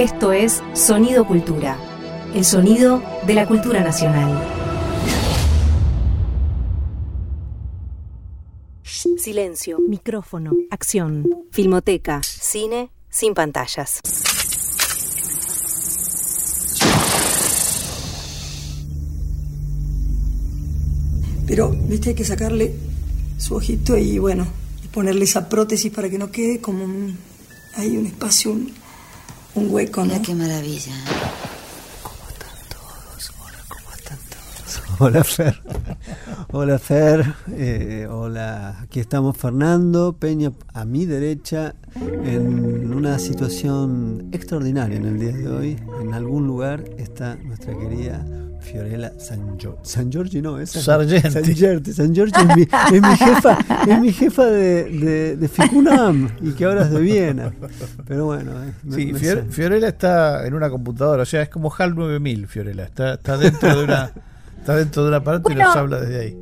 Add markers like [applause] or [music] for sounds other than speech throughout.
Esto es Sonido Cultura, el sonido de la cultura nacional. Silencio, micrófono, acción, filmoteca, cine sin pantallas. Pero, viste, hay que sacarle su ojito y bueno, y ponerle esa prótesis para que no quede como un, hay un espacio, un, un hueco, ¿no? Mira qué maravilla. [laughs] Hola Fer. Hola Fer. Eh, hola. Aquí estamos Fernando Peña a mi derecha en una situación extraordinaria en el día de hoy. En algún lugar está nuestra querida Fiorella San Giorgi. San Giorgi no, es San, Sargenti. San Giorgi. San Giorgi es mi, es mi jefa, es mi jefa de, de, de Ficunam y que ahora es de Viena. Pero bueno. eh, me- Sí, me Fior- sa- Fiorella está en una computadora, o sea, es como HAL 9000, Fiorella. Está, está dentro de una está dentro de un aparato y nos habla desde ahí.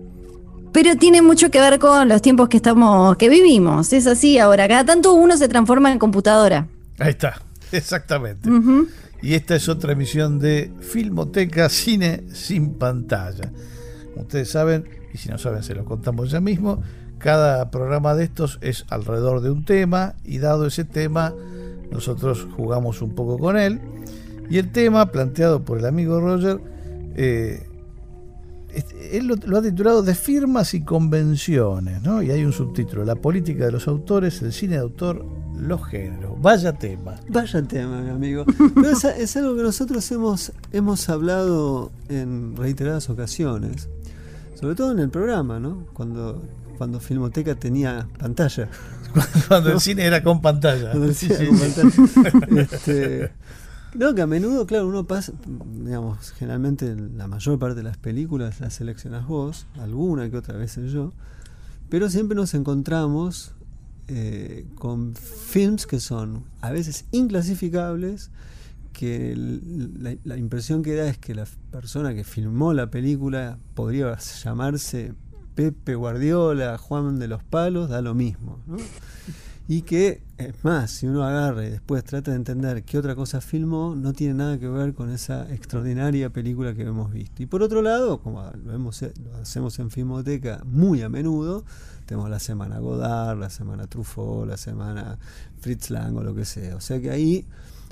Pero tiene mucho que ver con los tiempos que estamos, que vivimos. Es así ahora. Cada tanto uno se transforma en computadora. Ahí está, [laughs] exactamente. Ujú. Y esta es otra emisión de Filmoteca Cine sin pantalla. Como ustedes saben, y si no saben se lo contamos ya mismo, cada programa de estos es alrededor de un tema y dado ese tema nosotros jugamos un poco con él. Y el tema planteado por el amigo Roger, eh, él lo, lo ha titulado De firmas y convenciones, ¿no? Y hay un subtítulo, La política de los autores, el cine de autor, los géneros. Vaya tema. Vaya tema, mi amigo. [laughs] Pero es, es algo que nosotros hemos, hemos hablado en reiteradas ocasiones, sobre todo en el programa, ¿no? Cuando, cuando Filmoteca tenía pantalla. [laughs] Cuando el [laughs] cine era con pantalla. Cuando Sí, decía sí, con sí. pantalla. Este, no, que a menudo, claro, uno pasa, digamos, generalmente la mayor parte de las películas las seleccionas vos, alguna que otra vez yo, pero siempre nos encontramos eh, con films que son a veces inclasificables, que la, la impresión que da es que la persona que filmó la película podría llamarse Pepe Guardiola, Juan de los Palos, da lo mismo. ¿no? Y que, es más, si uno agarra y después trata de entender qué otra cosa filmó, no tiene nada que ver con esa extraordinaria película que hemos visto. Y por otro lado, como lo, hemos, lo hacemos en Filmoteca muy a menudo, tenemos la semana Godard, la semana Truffaut, la semana Fritz Lang o lo que sea. O sea que ahí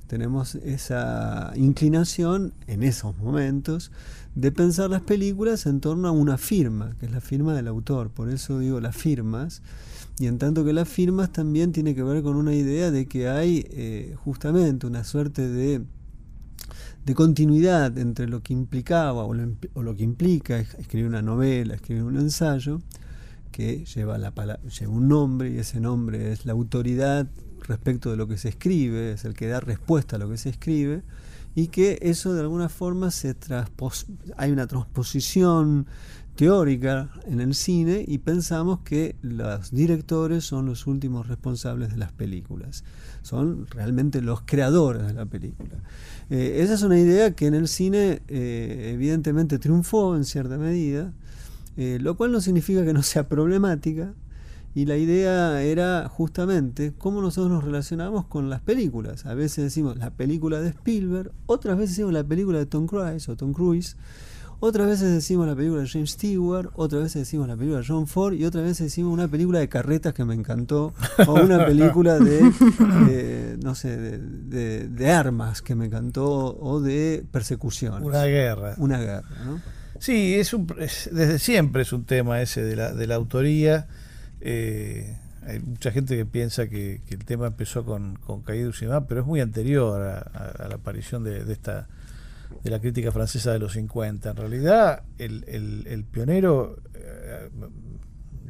tenemos esa inclinación en esos momentos de pensar las películas en torno a una firma, que es la firma del autor. Por eso digo las firmas. Y en tanto que las firmas también tiene que ver con una idea de que hay eh, justamente una suerte de, de continuidad entre lo que implicaba o lo, o lo que implica es- escribir una novela, escribir un ensayo, que lleva, la lleva un nombre y ese nombre es la autoridad respecto de lo que se escribe, es el que da respuesta a lo que se escribe, y que eso de alguna forma se hay una transposición teórica en el cine y pensamos que los directores son los últimos responsables de las películas, son realmente los creadores de la película. Eh, esa es una idea que en el cine eh, evidentemente triunfó en cierta medida, eh, lo cual no significa que no sea problemática, y la idea era justamente cómo nosotros nos relacionamos con las películas. A veces decimos la película de Spielberg, otras veces decimos la película de Tom Cruise o Tom Cruise, otras veces decimos la película de James Stewart, otras veces decimos la película de John Ford y otras veces decimos una película de carretas que me encantó o una película de, eh, no sé, de, de- de armas que me encantó o de persecución. Una guerra. Una guerra, ¿no? Sí, es un, es- desde siempre es un tema ese de la, de la autoría. Eh, hay mucha gente que piensa que, que el tema empezó con, con Caído Usimá, pero es muy anterior a, a- a la aparición de, de esta de la crítica francesa de los 50. En realidad, el, el- el pionero, eh,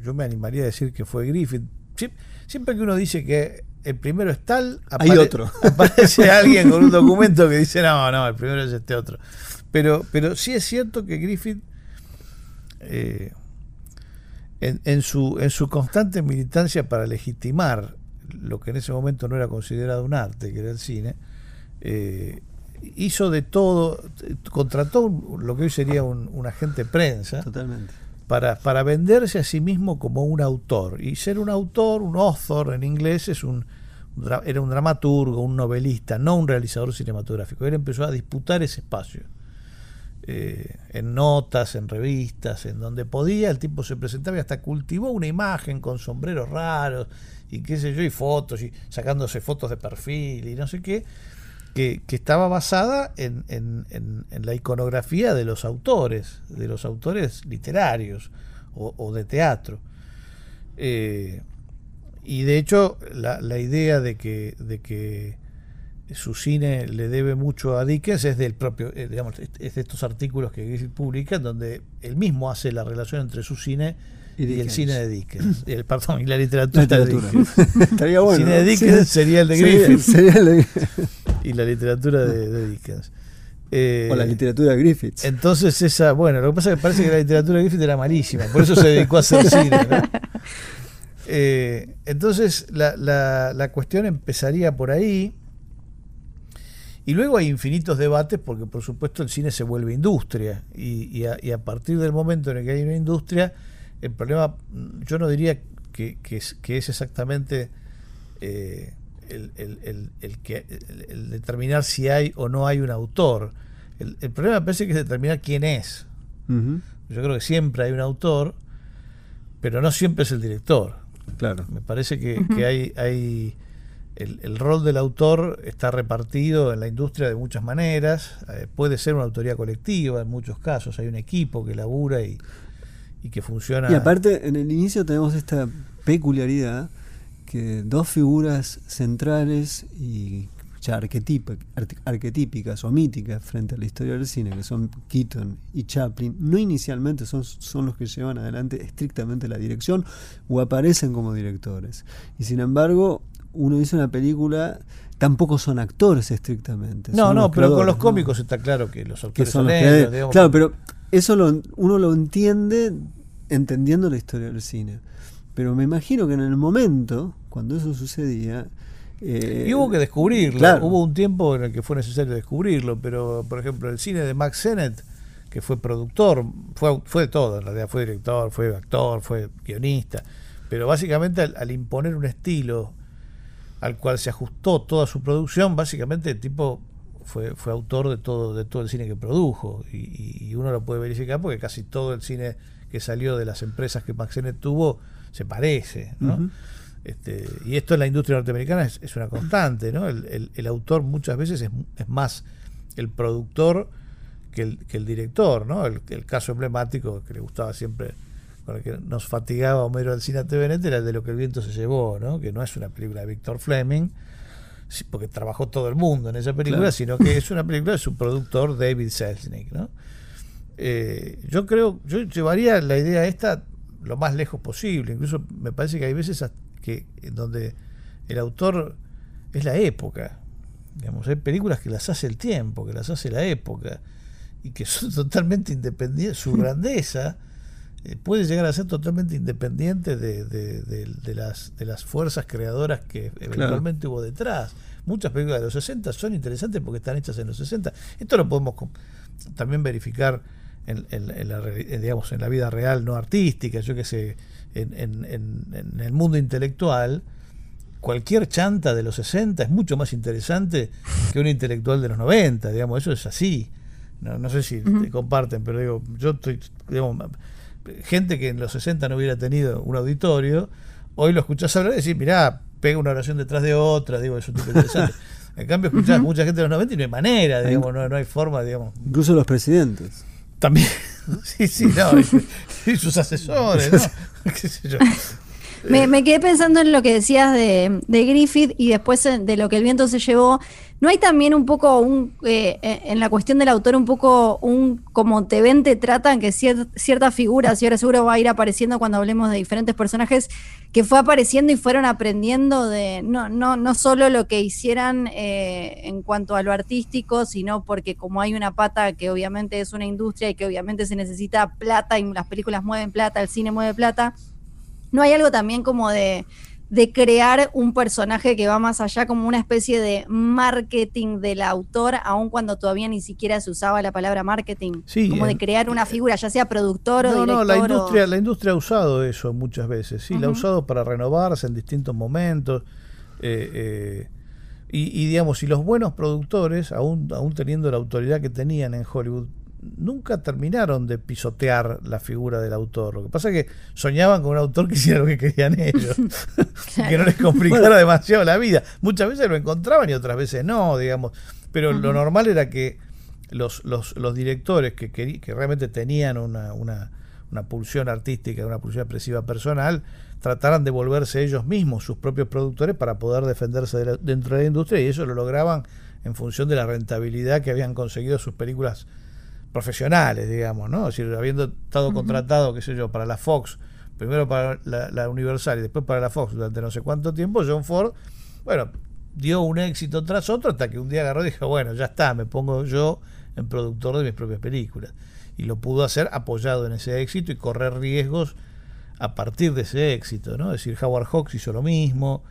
yo me animaría a decir que fue Griffith. Sie- Siempre que uno dice que el primero es tal, Hay otro. [laughs] aparece alguien con un documento que dice, no, no, el primero es este otro. Pero, pero sí es cierto que Griffith, eh, en, en su, en su constante militancia para legitimar lo que en ese momento no era considerado un arte, que era el cine, eh, hizo de todo, contrató un- lo que hoy sería un, un agente prensa Totalmente. para, para venderse a sí mismo como un autor. Y ser un autor, un author en inglés, es un, era un dramaturgo, un novelista, no un realizador cinematográfico. Él empezó a disputar ese espacio. Eh, en notas, en revistas, en donde podía, el tipo se presentaba y hasta cultivó una imagen con sombreros raros y qué sé yo, y fotos, y sacándose fotos de perfil y no sé qué, que, estaba basada en, la iconografía de los autores, de los autores literarios o, de teatro. Eh, y de hecho, la, idea de que, su cine le debe mucho a Dickens es del propio, eh, es de estos artículos que Griffith publica, donde él mismo hace la relación entre su cine y, el cine de Dickens. el, perdón, y la literatura, de Dickens. [laughs] Estaría bueno. El cine de Dickens sería el de Griffith. Sería, el de... y la literatura de, Dickens. o la literatura de Griffith. Entonces esa, bueno, lo que pasa es que parece que la literatura de Griffith era malísima, por eso se dedicó a hacer [laughs] cine. Eh, entonces la, la, la cuestión empezaría por ahí y luego hay infinitos debates porque por supuesto el cine se vuelve industria y, a, partir del momento en el que hay una industria, el problema yo no diría que, es, exactamente eh, el, que, el, determinar si hay o no hay un autor. El, problema parece que es determinar quién es. Yo creo que siempre hay un autor, pero no siempre es el director. Claro. Me parece que, que hay, hay el, rol del autor está repartido en la industria de muchas maneras. Eh, puede ser una autoría colectiva en muchos casos. Hay un equipo que labura y, que funciona. Y aparte, en el inicio tenemos esta peculiaridad que dos figuras centrales y ya arquetípicas o míticas frente a la historia del cine, que son Keaton y Chaplin, no inicialmente son, son los que llevan adelante estrictamente la dirección o aparecen como directores. Y sin embargo, uno dice una película, tampoco son actores estrictamente. No, no, pero con los cómicos está claro que los actores son, ellos, Claro, pero eso lo, uno lo entiende entendiendo la historia del cine. Pero me imagino que en el momento, cuando eso sucedía... Eh, y hubo que descubrirlo. Hubo un tiempo en el que fue necesario descubrirlo, pero por ejemplo el cine de Max Sennett, que fue productor, fue, fue de todo, en realidad fue director, fue actor, fue guionista, pero básicamente al imponer un estilo al cual se ajustó toda su producción, básicamente el tipo fue, fue autor de todo, de todo el cine que produjo. Y, uno lo puede verificar porque casi todo el cine que salió de las empresas que Maxenet tuvo se parece. este, y esto en la industria norteamericana es, una constante. ¿no? El, el, autor muchas veces es, es, más el productor que el, que el director. ¿no? El, el caso emblemático que le gustaba siempre con que nos fatigaba Homero al cine TVNet era el de lo que el viento se llevó, ¿no? que no es una película de Víctor Fleming, porque trabajó todo el mundo en esa película, sino que es una película de su productor David Selznick. ¿no? Eh, yo creo, yo llevaría la idea esta lo más lejos posible, incluso me parece que hay veces que en donde el autor es la época. Digamos, hay películas que las hace el tiempo, que las hace la época, y que son [laughs] totalmente independientes, su [laughs] grandeza eh, puede llegar a ser totalmente independiente de, de, las, de las fuerzas creadoras que eventualmente hubo detrás. Muchas películas de los 60 son interesantes porque están hechas en los 60. Esto lo podemos también verificar en, la, digamos, en la vida real, no artística, yo que sé, en, en, el mundo intelectual. Cualquier chanta de los 60 es mucho más interesante que un intelectual de los 90, digamos, eso es así. No, no sé si te comparten, pero digo, yo estoy, digamos, gente que en los 60 no hubiera tenido un auditorio, hoy lo escuchás hablar y decís, mirá, pega una oración detrás de otra, digo, es un tipo interesante. [laughs] En cambio, escuchás mucha gente de los 90 y no hay manera, digamos, no, no hay forma, digamos. Incluso los presidentes. También. [laughs] sí, sí, no. [laughs] y, sus asesores, ¿no? [laughs] ¿Qué sé yo? Me, me, quedé pensando en lo que decías de, de, Griffith y después de lo que el viento se llevó. ¿No hay también un poco, un, eh, eh, en la cuestión del autor, un poco un como te ven, te tratan, que ciertas figuras, y ahora seguro va a ir apareciendo cuando hablemos de diferentes personajes, que fue apareciendo y fueron aprendiendo de no, no, no solo lo que hicieran eh, en cuanto a lo artístico, sino porque como hay una pata que obviamente es una industria y que obviamente se necesita plata y las películas mueven plata, el cine mueve plata ¿No hay algo también como de, crear un personaje que va más allá, como una especie de marketing del autor, aun cuando todavía ni siquiera se usaba la palabra marketing? como de crear una figura, ya sea productor o director. No, la industria, la industria ha usado eso muchas veces, sí, la ha usado para renovarse en distintos momentos. Eh, eh, y, digamos, y los buenos productores, aún, aún teniendo la autoridad que tenían en Hollywood, nunca terminaron de pisotear la figura del autor. Lo que pasa es que soñaban con un autor que hiciera lo que querían ellos, [laughs] que no les complicara demasiado la vida. Muchas veces lo encontraban y otras veces no, digamos. Pero lo normal era que los, los, los directores que, que, realmente tenían una, una, una pulsión artística, una pulsión expresiva personal, trataran de volverse ellos mismos sus propios productores para poder defenderse dentro de la industria y eso lo lograban en función de la rentabilidad que habían conseguido sus películas profesionales, digamos, ¿no? Es decir, habiendo estado contratado, qué sé yo, para la Fox, primero para la, Universal y después para la Fox durante no sé cuánto tiempo, John Ford, bueno, dio un éxito tras otro hasta que un día agarró y dijo, bueno, ya está, me pongo yo en productor de mis propias películas. Y lo pudo hacer apoyado en ese éxito y correr riesgos a partir de ese éxito, ¿no? Es decir, Howard Hawks hizo lo mismo.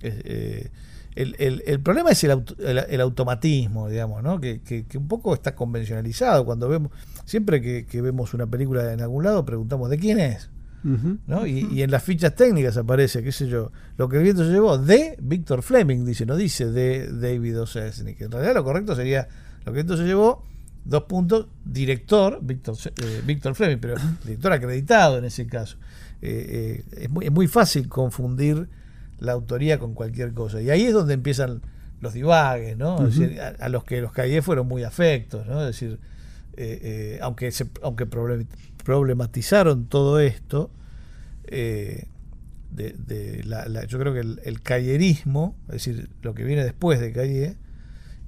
Eh, el, problema es el, el, automatismo, digamos, ¿no? Que, un poco está convencionalizado. Cuando vemos, siempre que, vemos una película en algún lado, preguntamos de quién es. ¿no? y, en las fichas técnicas aparece, qué sé yo, lo que el viento se llevó de Víctor Fleming, dice, no dice de David O. que En realidad lo correcto sería lo que el viento se llevó, dos puntos, director, Víctor eh, Víctor Fleming, pero director acreditado en ese caso. Eh, eh, es, muy, es muy fácil confundir la autoría con cualquier cosa. Y ahí es donde empiezan los divagues, ¿no? a, los que los Calle fueron muy afectos, ¿no? Es decir, eh, eh, aunque, se, aunque problematizaron todo esto, eh, de, la, yo creo que el, el cayerismo, es decir, lo que viene después de Calle,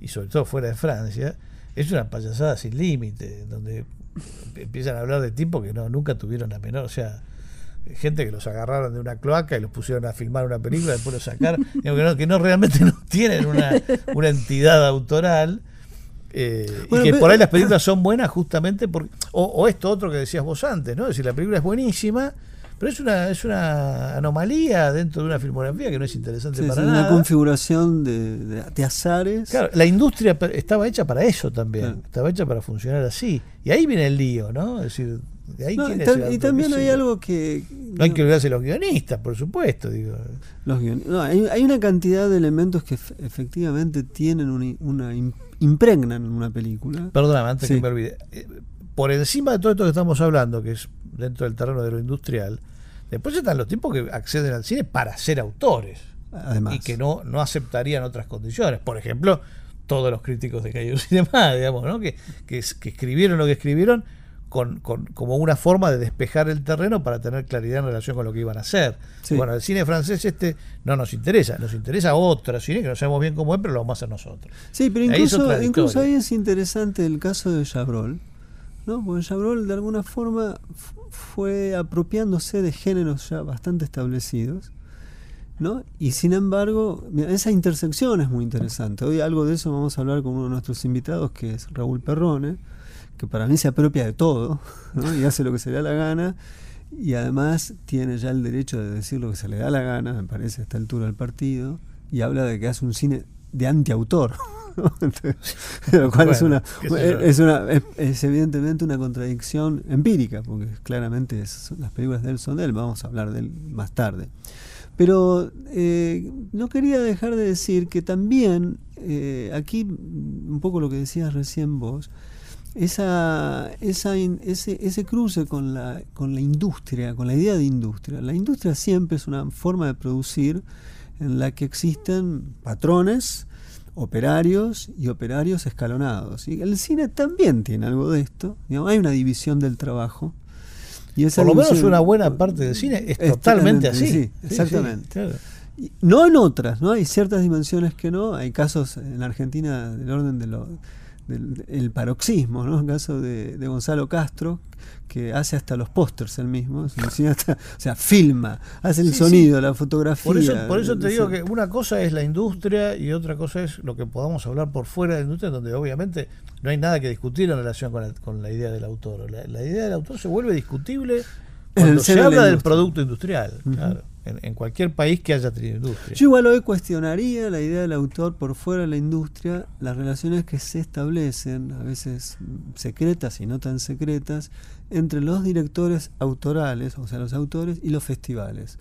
y sobre todo fuera de Francia, es una payasada sin límite, donde empiezan a hablar de tipos que no nunca tuvieron la menor, o sea, gente que los agarraron de una cloaca y los pusieron a filmar una película, después los sacaron, [laughs] que, no, que no realmente no tienen una, una entidad autoral. Eh, y que por ahí las películas son buenas justamente porque o, esto otro que decías vos antes, ¿no? Es decir, la película es buenísima, pero es una es una anomalía dentro de una filmografía que no es interesante para nada. Una configuración de, de, azares. Claro, la industria estaba hecha para eso también, estaba hecha para funcionar así. Y ahí viene el lío, ¿no? Es decir, y, también hay algo que... No hay que olvidarse los guionistas, por supuesto. Digo. Los hay, una cantidad de elementos que efectivamente tienen una, impregnan en una película. Perdóname, antes que me olvide. Eh, por encima de todo esto que estamos hablando, que es dentro del terreno de lo industrial, después están los tipos que acceden al cine para ser autores. Además. Y que no, no aceptarían otras condiciones. Por ejemplo, todos los críticos de Calle Cinema, [laughs] digamos, ¿no? que, que escribieron lo que escribieron con, como una forma de despejar el terreno para tener claridad en relación con lo que iban a hacer. Bueno, el cine francés este no nos interesa, nos interesa otro cine que no sabemos bien cómo es, pero lo vamos a hacer nosotros. Sí, pero incluso, incluso ahí es interesante el caso de Chabrol, ¿no? Porque Chabrol de alguna forma fue apropiándose de géneros ya bastante establecidos. ¿No? Y sin embargo, esa intersección es muy interesante. Hoy algo de eso vamos a hablar con uno de nuestros invitados, que es Raúl Perrone, que para mí se apropia de todo y hace lo que se le da la gana y además tiene ya el derecho de decir lo que se le da la gana, me parece, a esta altura del partido, y habla de que hace un cine de antiautor. [laughs] lo cual es, una, es, una es, evidentemente una contradicción empírica, porque claramente las películas de él son de él, vamos a hablar de él más tarde. Pero eh, no quería dejar de decir que también, eh, aquí un poco lo que decías recién vos, esa, esa, ese, ese cruce con la, con la industria, con la idea de industria. La industria siempre es una forma de producir en la que existen patrones, operarios y operarios escalonados. Y el cine también tiene algo de esto. hay una división del trabajo. Y Por lo menos una buena parte del cine es, totalmente así. Sí, exactamente. No en otras, ¿no? Hay ciertas dimensiones que no. Hay casos en Argentina del orden de los el paroxismo, ¿no? El caso de, Gonzalo Castro, que hace hasta los pósters él mismo, [laughs] o sea, filma, hace el sonido, la fotografía. Por eso, por eso te digo que una cosa es la industria y otra cosa es lo que podamos hablar por fuera de la industria, donde obviamente no hay nada que discutir en relación con la, con la idea del autor. La, idea del autor se vuelve discutible cuando se habla del producto industrial. Claro en, cualquier país que haya industria. Yo igual hoy cuestionaría la idea del autor por fuera de la industria, las relaciones que se establecen, a veces secretas y no tan secretas, entre los directores autorales, o sea, los autores, y los festivales.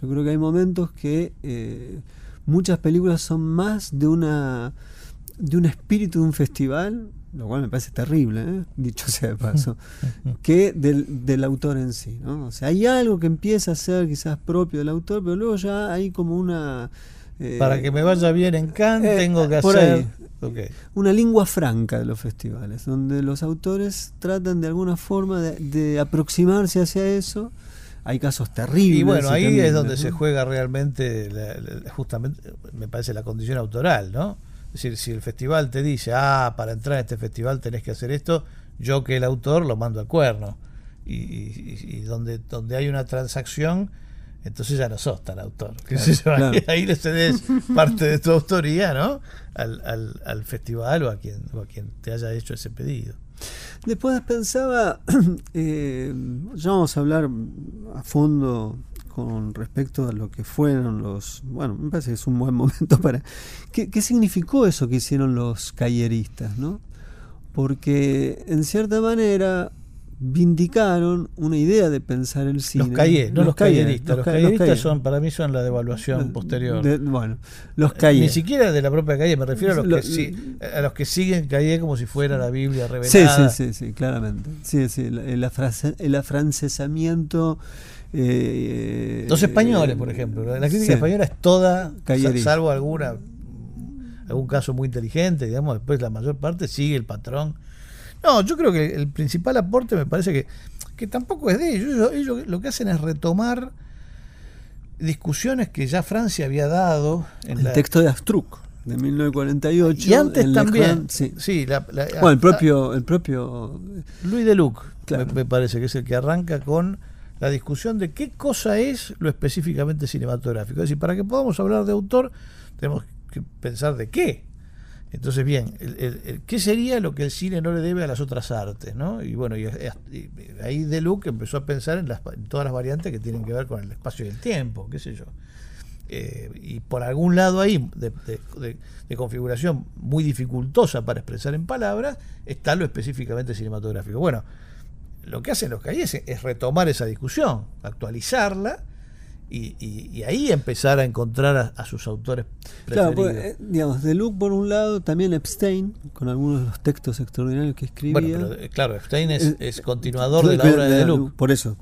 Yo creo que hay momentos que, eh, muchas películas son más de una de un espíritu de un festival, lo cual me parece terrible, ¿eh? [laughs] dicho sea de paso, [laughs] que del, del, autor en sí. ¿no? O sea, hay algo que empieza a ser quizás propio del autor, pero luego ya hay como una... Eh, Para que me vaya bien en Cannes eh, tengo que hacer... Una lengua franca de los festivales, donde los autores tratan de alguna forma de, de aproximarse hacia eso hay casos terribles. Y bueno, ahí es donde se juega realmente, justamente, me parece, la condición autoral, ¿no? Es decir, si el festival te dice, ah, para entrar a este festival tenés que hacer esto, yo que el autor lo mando al cuerno. Y, donde, donde hay una transacción, entonces ya no sos tan autor. Ahí, le cedes parte de tu autoría, ¿no? Al, al, al festival o a, quien, o a quien te haya hecho ese pedido. Después pensaba, [clears throat] eh, ya vamos a hablar a fondo con respecto a lo que fueron los, bueno, me parece que es un buen [laughs] momento para, ¿qué, qué significó eso que hicieron los calleristas, no? Porque en cierta manera vindicaron una idea de pensar el cine. Los calles, no los, calleristas. Los, calleristas son, para mí, son la devaluación posterior. bueno, los calles. Ni siquiera de la propia calle, me refiero a los, que, a los que siguen calle como si fuera la Biblia revelada. Sí, sí, sí, sí claramente. Sí, sí, el, el afrancesamiento. Eh, los españoles, por ejemplo. La crítica española es toda, salvo alguna algún caso muy inteligente, digamos, después la mayor parte sigue el patrón no, yo creo que el principal aporte me parece que, que tampoco es de ellos. ellos. lo que hacen es retomar discusiones que ya Francia había dado. En el texto de Astruc de 1948 y antes también sí, sí bueno, el propio el propio Louis Deluc me, parece que es el que arranca con la discusión de qué cosa es lo específicamente cinematográfico es decir para que podamos hablar de autor tenemos que pensar de qué entonces, bien, ¿qué sería lo que el cine no le debe a las otras artes? ¿no? Y bueno, y, ahí De Luc empezó a pensar en, las, todas las variantes que tienen que ver con el espacio y el tiempo, qué sé yo. Eh, y por algún lado ahí, de, configuración muy dificultosa para expresar en palabras, está lo específicamente cinematográfico. Bueno, lo que hacen los calles es retomar esa discusión, actualizarla y, ahí empezar a encontrar a, sus autores preferidos. Claro, pues, digamos, de Luke por un lado, también Epstein, con algunos de los textos extraordinarios que escribía. Bueno, pero, eh, claro, Epstein es, eh, es continuador de la obra de, de Luke. Por eso,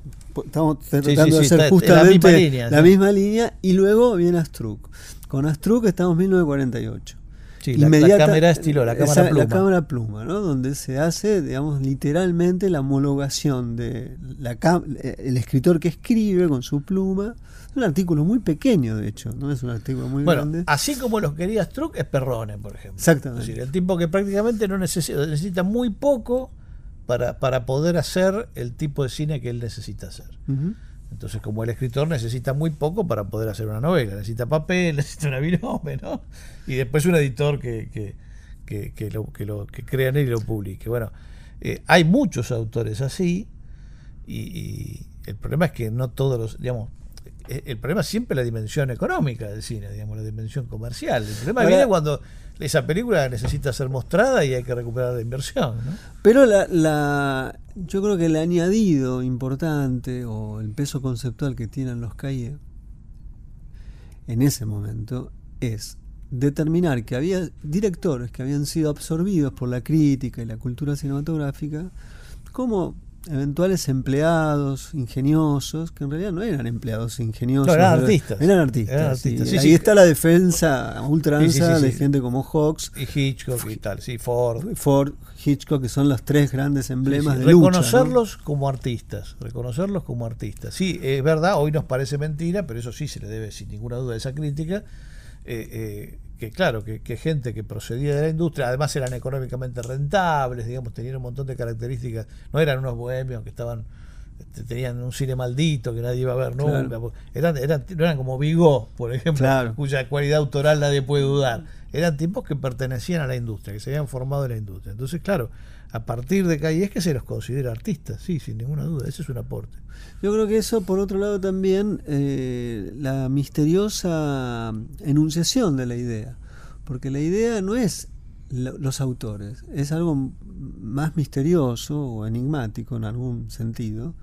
estamos tratando de hacer justamente la misma línea, y luego viene Astruc. Con Astruc estamos en 1948. Sí, la, la, cámara estilo, la cámara pluma. La cámara pluma, ¿no? Donde se hace, digamos, literalmente la homologación de la eh, el escritor que escribe con su pluma es un artículo muy pequeño, de hecho, no es un artículo muy bueno, grande. Así como los quería Struck es Perrone, por ejemplo. Exactamente. Es decir, el tipo que prácticamente no necesita, necesita muy poco para, para poder hacer el tipo de cine que él necesita hacer. Entonces, como el escritor necesita muy poco para poder hacer una novela, necesita papel, [laughs] necesita una virome, ¿no? Y después un editor que, que, que, que lo, que lo que crea en él y lo publique. Bueno, eh, hay muchos autores así, y, y, el problema es que no todos los, digamos, el problema es siempre la dimensión económica del cine, digamos, la dimensión comercial. El problema viene cuando esa película necesita ser mostrada y hay que recuperar la inversión. Pero la, la, yo creo que el añadido importante o el peso conceptual que tienen los calles en ese momento es determinar que había directores que habían sido absorbidos por la crítica y la cultura cinematográfica como eventuales empleados ingeniosos, que en realidad no eran empleados ingeniosos. eran artistas. Eran artistas. ahí está la defensa ultranza de gente como Hawks. Y Hitchcock y tal, sí, Ford. Ford, Hitchcock, que son los tres grandes emblemas de Reconocerlos como artistas, reconocerlos como artistas. Sí, es verdad, hoy nos parece mentira, pero eso sí se le debe sin ninguna duda a esa crítica. Eh, eh, que claro, que, gente que procedía de la industria, además eran económicamente rentables, digamos, tenían un montón de características, no eran unos bohemios que estaban este, tenían un cine maldito que nadie iba a ver nunca, eran, eran, no eran como Vigo, por ejemplo, cuya cualidad autoral nadie puede dudar, eran tipos que pertenecían a la industria, que se habían formado en la industria. Entonces, claro, a partir de ahí es que se los considera artistas, sí, sin ninguna duda, ese es un aporte. Yo creo que eso, por otro lado, también eh, la misteriosa enunciación de la idea, porque la idea no es los autores. Es algo más misterioso o enigmático en algún sentido,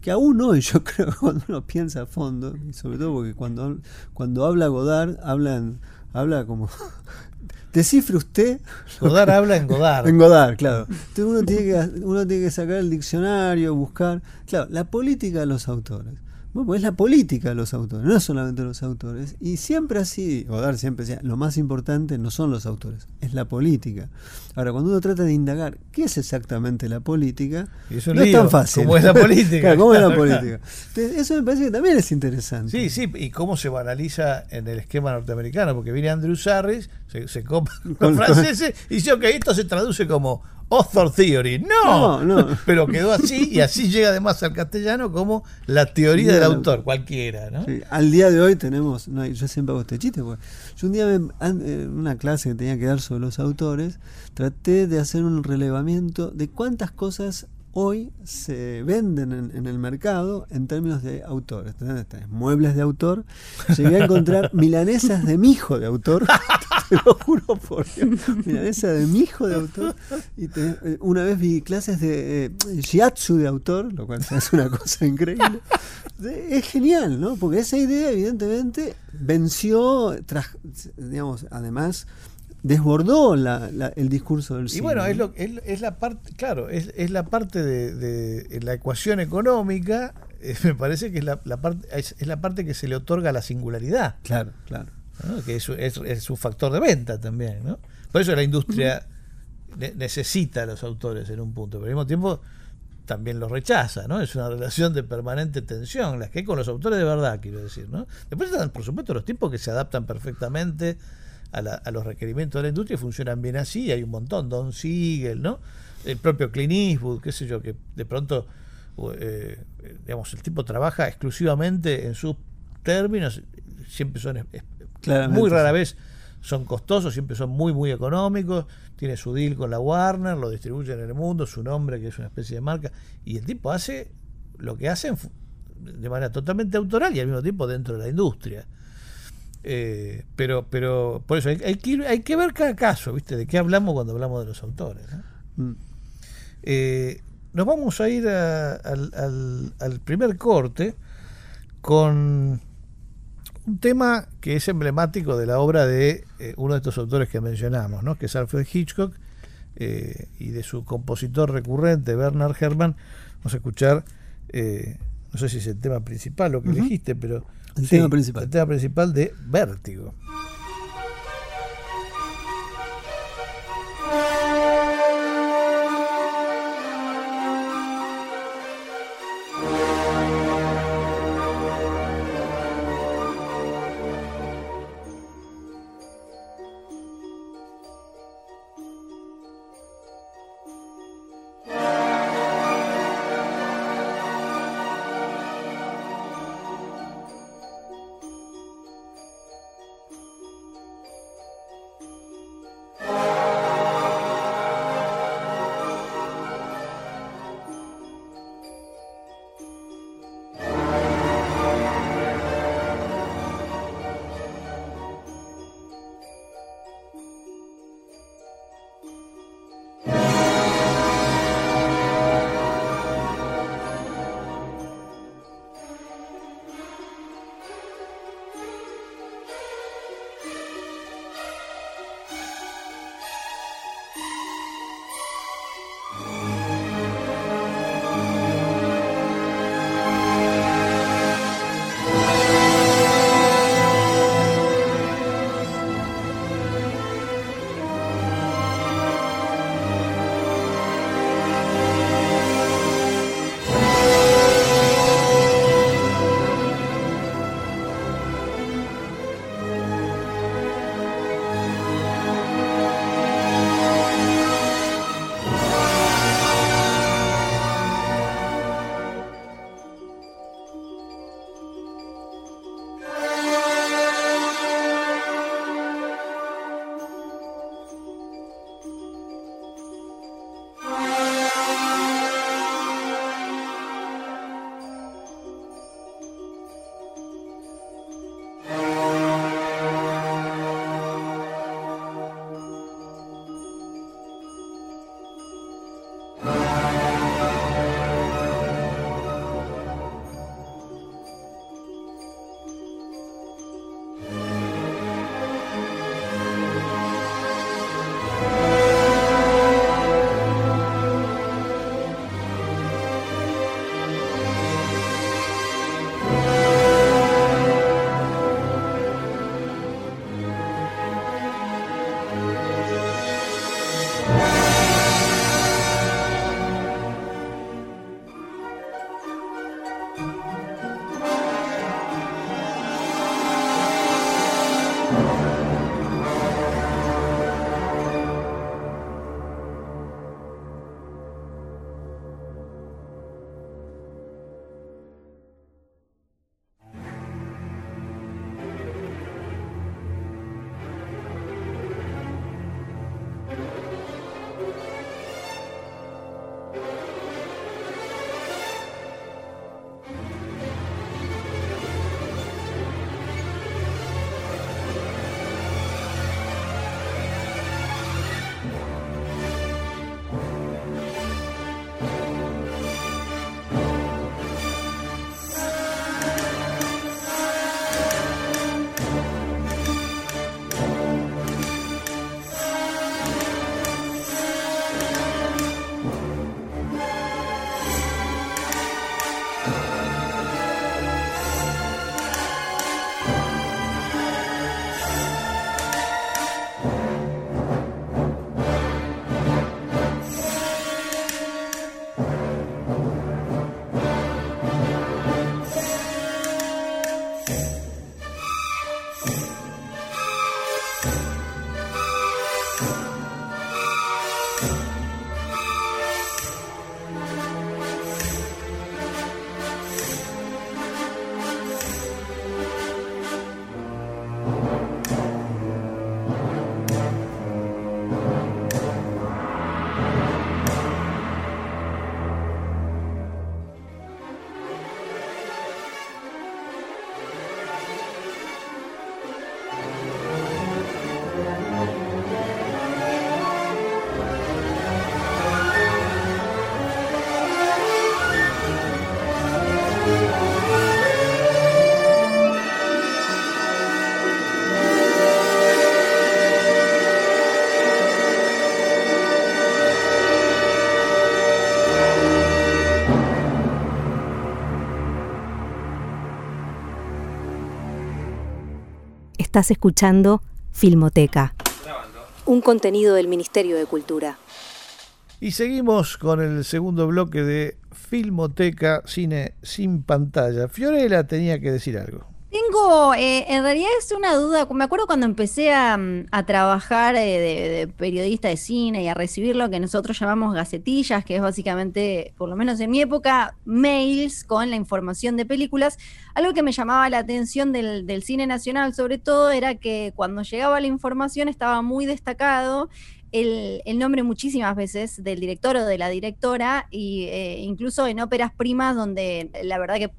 que aún hoy [laughs] yo creo cuando uno piensa a fondo, y sobre todo porque cuando, cuando habla Godard, habla, habla como... Descifre usted. Godard habla en Godard. En Godard, claro. Entonces uno tiene, que, uno tiene que sacar el diccionario, buscar. Claro, la política de los autores. Bueno, pues es la política de los autores, no solamente los autores. Y siempre así, Godard siempre decía, lo más importante no son los autores, es la política. Ahora, cuando uno trata de indagar qué es exactamente la política, no es tan fácil. ¿Cómo es la [laughs] política? ¿cómo es la [laughs] política? Entonces, eso me parece que también es interesante. Sí, sí, y cómo se banaliza en el esquema norteamericano, porque viene Andrew Sarris, se, se copa [laughs] con los franceses, y dice, ok, esto se traduce como author theory. No, no, [laughs] pero quedó así y así llega además al castellano como la teoría del autor, cualquiera. ¿no? al día de hoy tenemos, no, yo siempre hago este chiste, porque yo un día en una clase que tenía que dar sobre los autores, traté de hacer un relevamiento de cuántas cosas hoy se venden en, el mercado en términos de autores. Muebles de autor. Llegué a encontrar [laughs] milanesas de mi hijo de autor. [laughs] Te lo juro por Dios. Milanesa de mi hijo de autor. Y eh, una vez vi clases de eh, shiatsu de autor, lo cual es una cosa increíble. Es genial, ¿no? Porque esa idea, evidentemente, venció, tras, digamos, además desbordó el discurso del cine. Y bueno, es, lo, es, la parte, claro, es, la parte de, la ecuación económica, eh, [laughs] me parece que es la, parte, es, la parte que se le otorga a la singularidad. Claro, claro. Que es, es, un factor de venta también, ¿no? Por eso la industria necesita a los autores en un punto, pero al mismo tiempo también los rechaza, ¿no? Es una relación de permanente tensión, la que hay con los autores de verdad, quiero decir, ¿no? Después están, por supuesto, los tipos que se adaptan perfectamente a, los requerimientos de la industria funcionan bien así, hay un montón, Don Siegel, ¿no? El propio Clint Eastwood, qué sé yo, que de pronto, eh, digamos, el tipo trabaja exclusivamente en sus términos, siempre son, muy rara vez son costosos, siempre son muy, muy económicos, tiene su deal con la Warner, lo distribuye en el mundo, su nombre, que es una especie de marca, y el tipo hace lo que hacen de manera totalmente autoral y al mismo tiempo dentro de la industria. Eh, pero, pero por eso hay, que, hay que ver cada caso, ¿viste? De qué hablamos cuando hablamos de los autores. Mm. Eh, nos vamos a ir al, al, primer corte con un tema que es emblemático de la obra de eh, uno de estos autores que mencionamos, ¿no? que es Alfred Hitchcock, y de su compositor recurrente, Bernard Herrmann. Vamos a escuchar, no sé si es el tema principal lo que elegiste, pero el tema principal. El tema principal de Vértigo. Estás escuchando Filmoteca, un contenido del Ministerio de Cultura. Y seguimos con el segundo bloque de Filmoteca, cine sin pantalla. Fiorella tenía que decir algo. Eh, en realidad es una duda, me acuerdo cuando empecé a, mm, trabajar eh, de, periodista de cine y a recibir lo que nosotros llamamos gacetillas, que es básicamente, por lo menos en mi época, mails con la información de películas. Algo que me llamaba la atención del, del cine nacional sobre todo era que cuando llegaba la información estaba muy destacado el, nombre muchísimas veces del director o de la directora, y eh, incluso en óperas primas donde la verdad que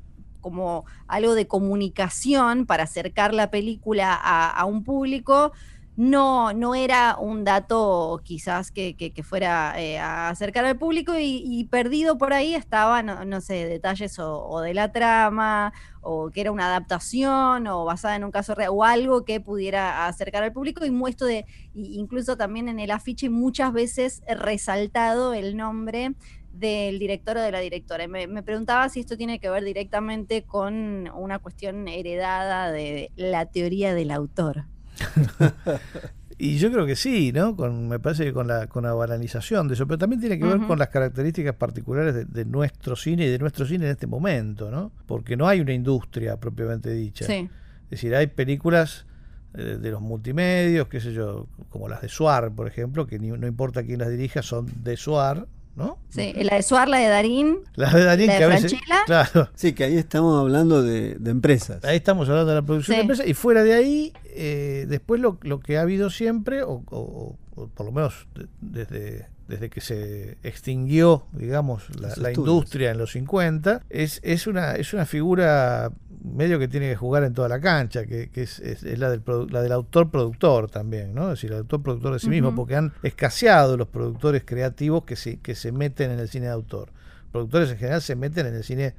como algo de comunicación para acercar la película a, un público, no, no era un dato quizás que, fuera eh, a acercar al público y, perdido por ahí estaba, no, sé, detalles o, de la trama, o que era una adaptación, o basada en un caso real, o algo que pudiera acercar al público, y muestro de, incluso también en el afiche muchas veces resaltado el nombre del director o de la directora. Me, me, preguntaba si esto tiene que ver directamente con una cuestión heredada de la teoría del autor. [laughs] y yo creo que sí, ¿no? Con, me parece que con la, con la banalización de eso, pero también tiene que ver con las características particulares de, nuestro cine y de nuestro cine en este momento, ¿no? Porque no hay una industria propiamente dicha. Es decir, hay películas eh, de los multimedios, qué sé yo, como las de Suar, por ejemplo, que no importa quién las dirija, son de Suar, ¿no? Sí, la de Suar, la de Darín. La de Darín, que a veces, claro. Sí, que ahí estamos hablando de, empresas. Ahí estamos hablando de la producción de empresas. Y fuera de ahí, eh, después lo, lo, que ha habido siempre, o, o, por lo menos desde desde que se extinguió, digamos, la, industria en los 50, es, es, una, es una figura medio que tiene que jugar en toda la cancha, que, es, la, del la del autor-productor también, ¿no? Es decir, el autor-productor de sí mismo, porque han escaseado los productores creativos que se, que se meten en el cine de autor. Productores en general se meten en el cine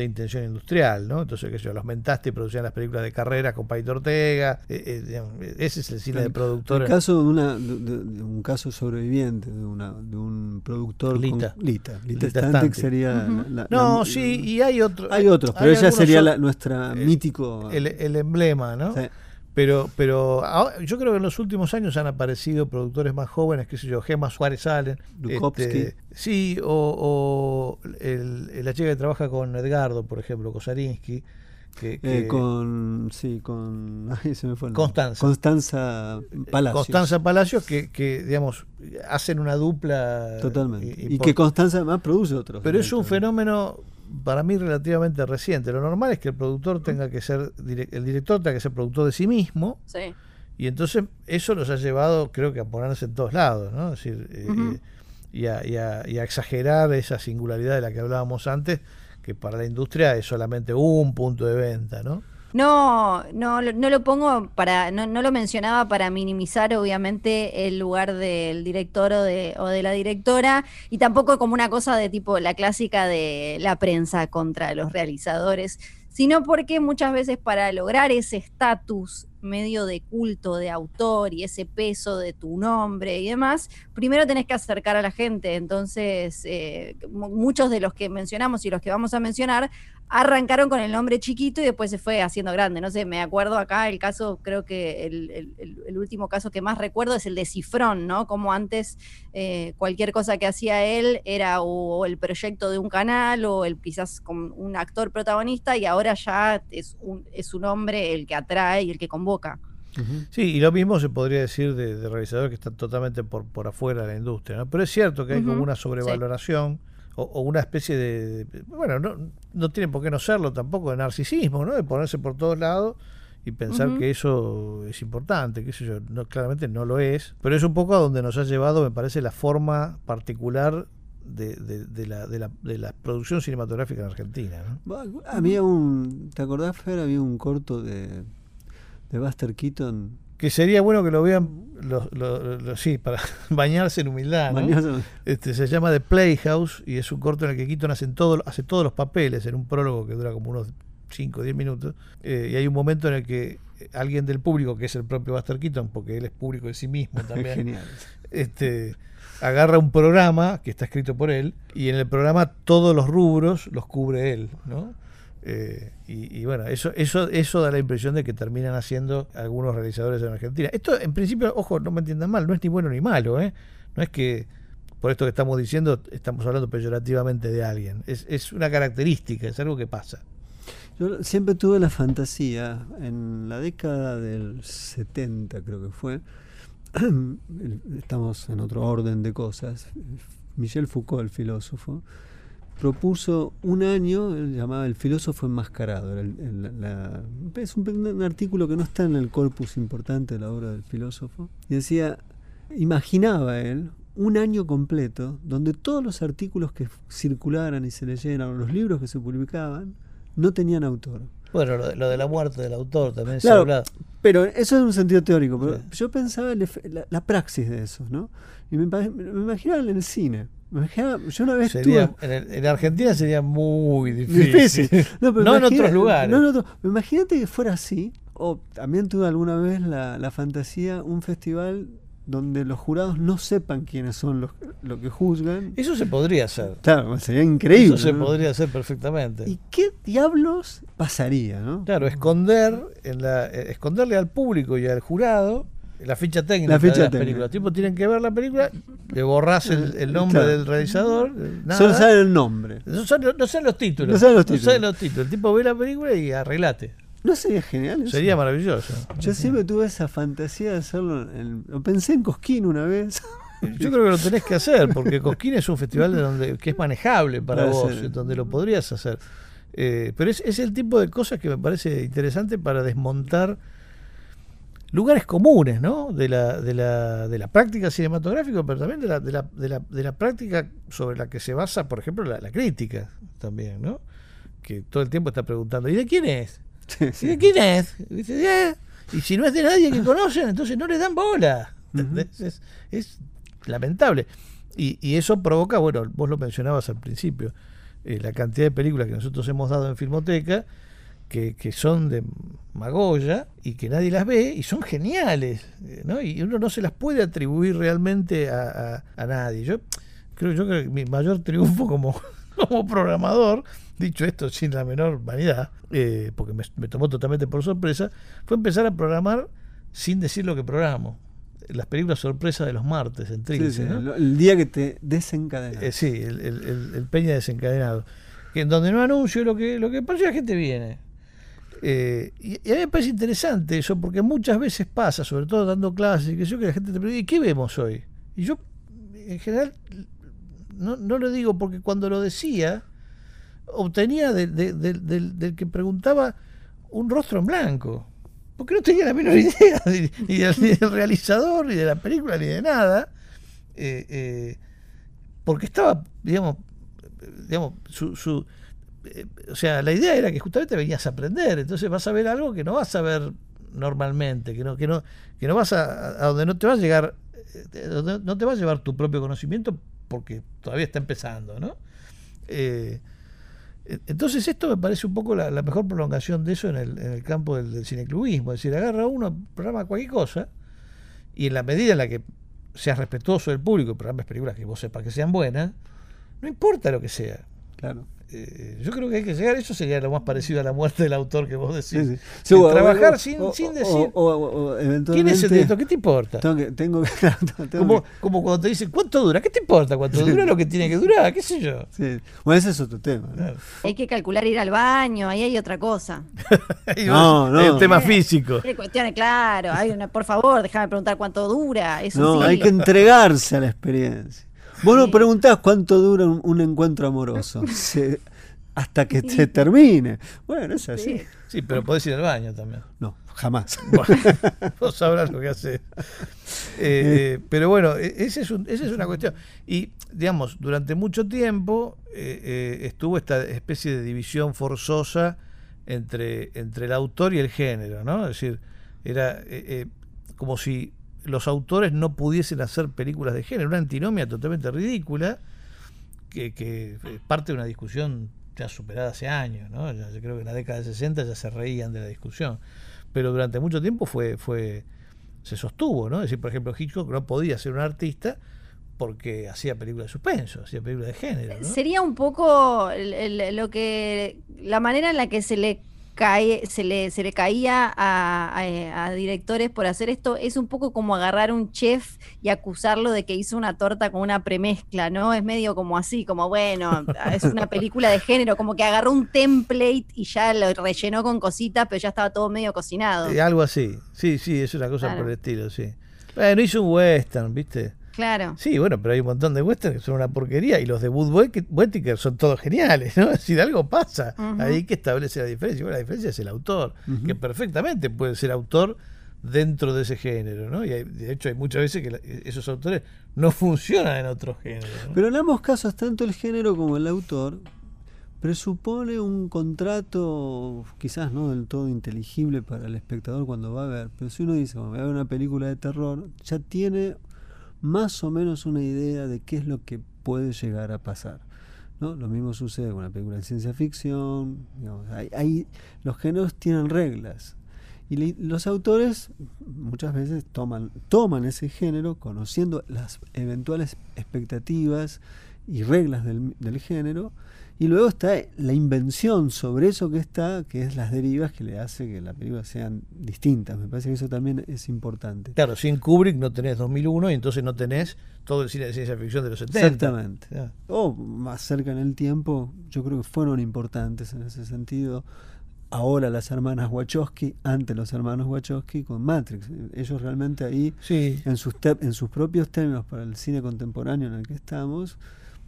de intención industrial, ¿no? Entonces, qué sé yo, los mentaste y producían las películas de carrera con Paito Ortega, eh, eh, ese es el cine de productor. El caso de, una, de, un caso sobreviviente, de, una, de un productor... Lita. Lita. Lita, sería... no, sí, y hay otros. Hay otros, pero ella sería la, nuestra mítico... El, el emblema, ¿no? Sí. Pero, pero yo creo que en los últimos años han aparecido productores más jóvenes, qué sé yo, Gemma Suárez Allen. Este, sí, o, el, la chica que trabaja con Edgardo, por ejemplo, Kosarinsky. Que, eh, con sí con [laughs] ay, se me fue Constanza Constanza Palacios Constanza Palacios que, que digamos hacen una dupla totalmente y, que Constanza además produce otros pero es un fenómeno para mí relativamente reciente. Lo normal es que el productor tenga que ser, el director tenga que ser productor de sí mismo. Y entonces eso nos ha llevado, creo que, a ponerse en todos lados, ¿no? Es decir, eh, eh, y, a, y, a, y, a, exagerar esa singularidad de la que hablábamos antes, que para la industria es solamente un punto de venta, ¿no? No, no, no lo pongo para, no, no, lo mencionaba para minimizar obviamente el lugar del director o de, o de la directora y tampoco como una cosa de tipo la clásica de la prensa contra los realizadores, sino porque muchas veces para lograr ese estatus medio de culto de autor y ese peso de tu nombre y demás, primero tenés que acercar a la gente. Entonces, eh, muchos de los que mencionamos y los que vamos a mencionar arrancaron con el nombre chiquito y después se fue haciendo grande. No sé, me acuerdo acá el caso, creo que el, último caso que más recuerdo es el de Cifrón, ¿no? Como antes eh, cualquier cosa que hacía él era o, el proyecto de un canal o el quizás con un actor protagonista y ahora ya es un, es un hombre el que atrae y el que convoca. Sí, y lo mismo se podría decir de, de realizadores que están totalmente por, por afuera de la industria, ¿no? Pero es cierto que hay como una sobrevaloración o, una especie de, bueno, no, no tiene por qué no serlo tampoco, de narcisismo, ¿no? De ponerse por todos lados y pensar que eso es importante, que eso yo, no, claramente no lo es, pero es un poco a donde nos ha llevado, me parece, la forma particular de, de, la, de, la, de la producción cinematográfica en Argentina. ¿no? Había un, ¿te acordás, Fer? Había un corto de, de Buster Keaton que sería bueno que lo vean los, sí, para [laughs] bañarse en humildad. Este, se llama The Playhouse y es un corto en el que Keaton hace, todo, hace todos los papeles en un prólogo que dura como unos 5 o 10 minutos. Eh, y hay un momento en el que alguien del público, que es el propio Buster Keaton, porque él es público de sí mismo [laughs] también, Genial. Este, agarra un programa que está escrito por él y en el programa todos los rubros los cubre él. ¿no? Eh, y, bueno, eso, eso, eso da la impresión de que terminan haciendo algunos realizadores en Argentina. Esto, en principio, ojo, no me entiendan mal, no es ni bueno ni malo, ¿eh? No es que por esto que estamos diciendo estamos hablando peyorativamente de alguien. Es, es una característica, es algo que pasa. Yo siempre tuve la fantasía, en la década del 70 creo que fue, [clears throat] estamos en otro orden de cosas, Michel Foucault, el filósofo, propuso un año, él llamaba El filósofo enmascarado. es un, artículo que no está en el corpus importante de la obra del filósofo. Y decía, imaginaba él un año completo donde todos los artículos que circularan y se leyeran, los libros que se publicaban, no tenían autor. Bueno, lo de, la muerte del autor también se habla. Pero eso es un sentido teórico. Pero Yo pensaba en la, praxis de eso, ¿no? Y me, me imaginaba en el cine yo una vez en, Argentina sería muy difícil. [laughs] No, en otros lugares. No, Imagínate que fuera así. O también tuve alguna vez la, la, fantasía, un festival donde los jurados no sepan quiénes son los, lo que juzgan. Eso se podría hacer. Claro, sería increíble. Eso se podría hacer perfectamente. ¿Y qué diablos pasaría, no? Claro, esconder en la, eh, esconderle al público y al jurado la ficha técnica de las películas. Los tipos tienen que ver la película, le borras el, nombre del realizador. Solo saben el nombre. No, saben los títulos. No saben los títulos. los títulos. El tipo ve la película y arreglate. ¿No sería genial? Sería maravilloso. Yo siempre tuve esa fantasía de hacerlo. lo pensé en Cosquín una vez. [laughs] Yo creo que lo tenés que hacer, porque Cosquín es un festival de donde, que es manejable para vos, donde lo podrías hacer. Eh, pero es, es el tipo de cosas que me parece interesante para desmontar lugares comunes ¿no? de, la, de, la, de la práctica cinematográfica, pero también de la, de, la, de, la, de la práctica sobre la que se basa, por ejemplo, la, crítica también, ¿no? que todo el tiempo está preguntando, ¿y de quién es? ¿Y de [laughs] quién es? Y si no es de nadie que conocen, entonces no le dan bola. es, es, lamentable. Y, y, eso provoca, bueno, vos lo mencionabas al principio, eh, la cantidad de películas que nosotros hemos dado en Filmoteca, que, son de Magoya y que nadie las ve y son geniales, eh, ¿no? Y uno no se las puede atribuir realmente a, nadie. Yo creo, yo creo que mi mayor triunfo como, como programador, dicho esto sin la menor vanidad, eh, porque me, tomó totalmente por sorpresa, fue empezar a programar sin decir lo que programo las películas sorpresa de los martes en Trilce, El día que te desencadenas. Eh, sí, el, el, Peña desencadenado. Que en donde no anuncio lo que, lo que pasa, la gente viene. Eh, y, a mí me parece interesante eso, porque muchas veces pasa, sobre todo dando clases, que yo que la gente te pregunta, ¿y qué vemos hoy? Y yo, en general, no, no lo digo porque cuando lo decía, obtenía del que preguntaba un rostro en blanco. Porque no tenía la menor [laughs] idea ni, del, realizador, ni de la película, ni de nada. Eh, eh, porque estaba, digamos, digamos su eh, o sea, la idea era que justamente venías a aprender, entonces vas a ver algo que no vas a ver normalmente, que no, que no, que no vas a, a donde no te va a llegar, eh, no te va a llevar tu propio conocimiento porque todavía está empezando, ¿no? Eh, entonces esto me parece un poco la, mejor prolongación de eso en el, en el campo del, del, cineclubismo, es decir, agarra uno, programa cualquier cosa, y en la medida en la que seas respetuoso del público y programas películas que vos sepas que sean buenas, no importa lo que sea. Claro. Eh, yo creo que hay que llegar, eso sería lo más parecido a la muerte del autor que vos decís. trabajar sin, sin decir. ¿Quién es el director? ¿Qué te importa? Tengo, [laughs] como, como, cuando te dicen, ¿cuánto dura? ¿Qué te importa? ¿Cuánto dura lo que tiene que durar? ¿Qué sé yo? Bueno, ese es otro tema. Hay que calcular ir al baño, ahí hay otra cosa. [laughs] no, no. Hay un tema físico. Hay cuestiones, claro. Hay una, por favor, déjame preguntar cuánto dura. Eso no, hay que entregarse a la experiencia. Vos no preguntás cuánto dura un, encuentro amoroso. [laughs] hasta que se termine. Bueno, es así. Sí. pero podés ir al baño también. No, jamás. [laughs] vos sabrás lo que haces. Eh, eh, pero bueno, e, esa es, es una cuestión. Y, digamos, durante mucho tiempo eh, estuvo esta especie de división forzosa entre, entre el autor y el género, ¿no? Es decir, era como si los autores no pudiesen hacer películas de género, una antinomia totalmente ridícula, que, que parte de una discusión ya superada hace años, ¿no? yo creo que en la década de 60 ya se reían de la discusión, pero durante mucho tiempo fue, fue se sostuvo, ¿no? Es decir, por ejemplo, Hitchcock no podía ser un artista porque hacía películas de suspenso, hacía películas de género. Sería un poco lo que la manera en la que se le cae, se le, se le caía a, a- a directores por hacer esto es un poco como agarrar un chef y acusarlo de que hizo una torta con una premezcla, ¿no? Es medio como así, como bueno, es una película de género, como que agarró un template y ya lo rellenó con cositas, pero ya estaba todo medio cocinado. Eh, algo así, sí, sí, es una cosa Claro. por el estilo, sí. Bueno, hizo un western, ¿viste? Claro. Sí, bueno, pero hay un montón de westerns que son una porquería y los de Wood Whit- Whittaker son todos geniales, ¿no? [laughs] Es decir, algo pasa Ujú. ahí que establece la diferencia. Bueno, la diferencia es el autor, que perfectamente puede ser autor dentro de ese género, ¿no? Y hay- de hecho hay muchas veces que la- esos autores no [laughs] funcionan en otro género. ¿no? Pero en ambos casos, tanto el género como el autor presupone un contrato quizás no del todo inteligible para el espectador cuando va a ver, pero si uno dice, bueno, voy a ver una película de terror, ya tiene más o menos una idea de qué es lo que puede llegar a pasar. ¿no? Lo mismo sucede con una película de ciencia ficción, hay, los géneros tienen reglas. Y los autores muchas veces toman, toman ese género conociendo las eventuales expectativas y reglas del, del género, y luego está la invención sobre eso que está, que es las derivas que le hace que las películas sean distintas. Me parece que eso también es importante. Claro, sin Kubrick no tenés 2001 y entonces no tenés todo el cine de ciencia ficción de los 70. Exactamente. O más cerca en el tiempo, yo creo que fueron importantes en ese sentido. Ahora las hermanas Wachowski, antes los hermanos Wachowski con Matrix. Ellos realmente ahí, Sí, en sus, en sus propios términos para el cine contemporáneo en el que estamos,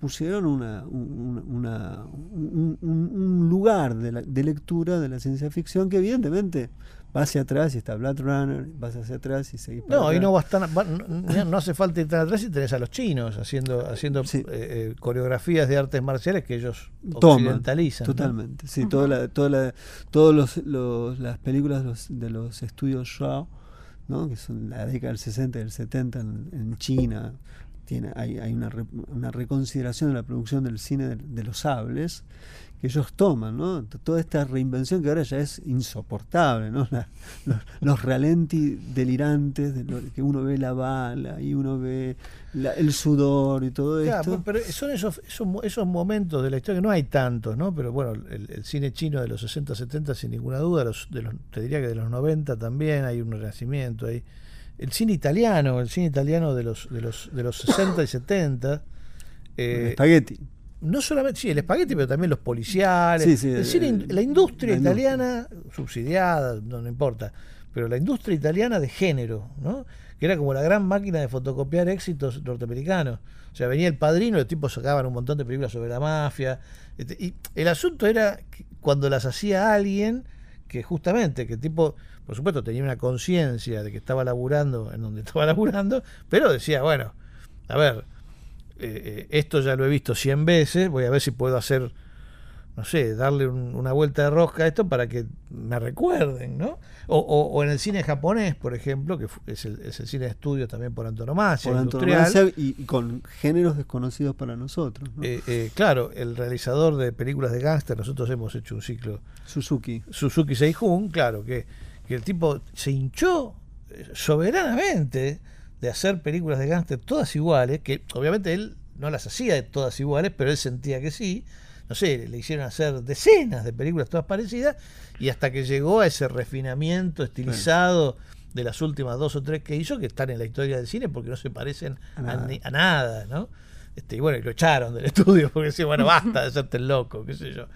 pusieron una, un, una- un- un- un lugar de, la- de lectura de la ciencia ficción que evidentemente va hacia atrás y está Blade Runner, vas hacia atrás y seguís para No, y atrás. no bastan, va- no, hace falta ir tan atrás y tenés a los chinos haciendo, haciendo Sí. eh, eh, coreografías de artes marciales que ellos Toman, occidentalizan. ¿no? Totalmente, sí, toda la, toda la, todos los, los- las películas de los, de los estudios Shaw, ¿no? que son la década del 60 y del 70 en, en China, tiene, hay, hay una, re- una reconsideración de la producción del cine de, de los sables que ellos toman, ¿no? Toda esta reinvención que ahora ya es insoportable, ¿no? [laughs] La- los, los ralenti delirantes, de lo, que uno ve la bala y uno ve la- el sudor y todo Claro, esto. pero son esos, esos, esos momentos de la historia que no hay tantos, ¿no? Pero bueno, el, el cine chino de los 60, 70, sin ninguna duda, los, de los, te diría que de los 90 también hay un renacimiento ahí. El cine italiano, el cine italiano de los, de los, de los 60 y 70. El eh, espagueti. no solamente, sí, el espagueti, pero también los policiales. Sí, sí, el el- cine la industria la industria. italiana, subsidiada, no, no importa, pero la industria italiana de género, ¿no? Que era como la gran máquina de fotocopiar éxitos norteamericanos. O sea, venía el padrino, los tipos sacaban un montón de películas sobre la mafia. este, y el asunto era cuando las hacía alguien que justamente, que el tipo, por supuesto, tenía una conciencia de que estaba laburando en donde [laughs] estaba laburando, pero decía, bueno, a ver, eh, eh, esto ya lo he visto 100 veces, voy a ver si puedo hacer, no sé, darle un- una vuelta de rosca a esto para que me recuerden, ¿no? O, o- o en el cine japonés, por ejemplo, que es el, es el cine de estudio también por antonomasia, por antonomasia y, y con géneros desconocidos para nosotros. ¿no? Eh, eh, claro, el realizador de películas de gángster, nosotros hemos hecho un ciclo Suzuki. Suzuki Seijun, claro, que, que el tipo se hinchó eh, soberanamente de hacer películas de gángster todas iguales, que obviamente él no las hacía todas iguales, pero él sentía que sí. No sé, le hicieron hacer decenas de películas todas parecidas y hasta que llegó a ese refinamiento estilizado de las últimas dos o tres que hizo, que están en la historia del cine porque no se parecen A a, nada. ni- a nada, ¿no? Este, y bueno, y lo echaron del [laughs] estudio porque decía, bueno, basta de hacerte el loco, qué sé yo.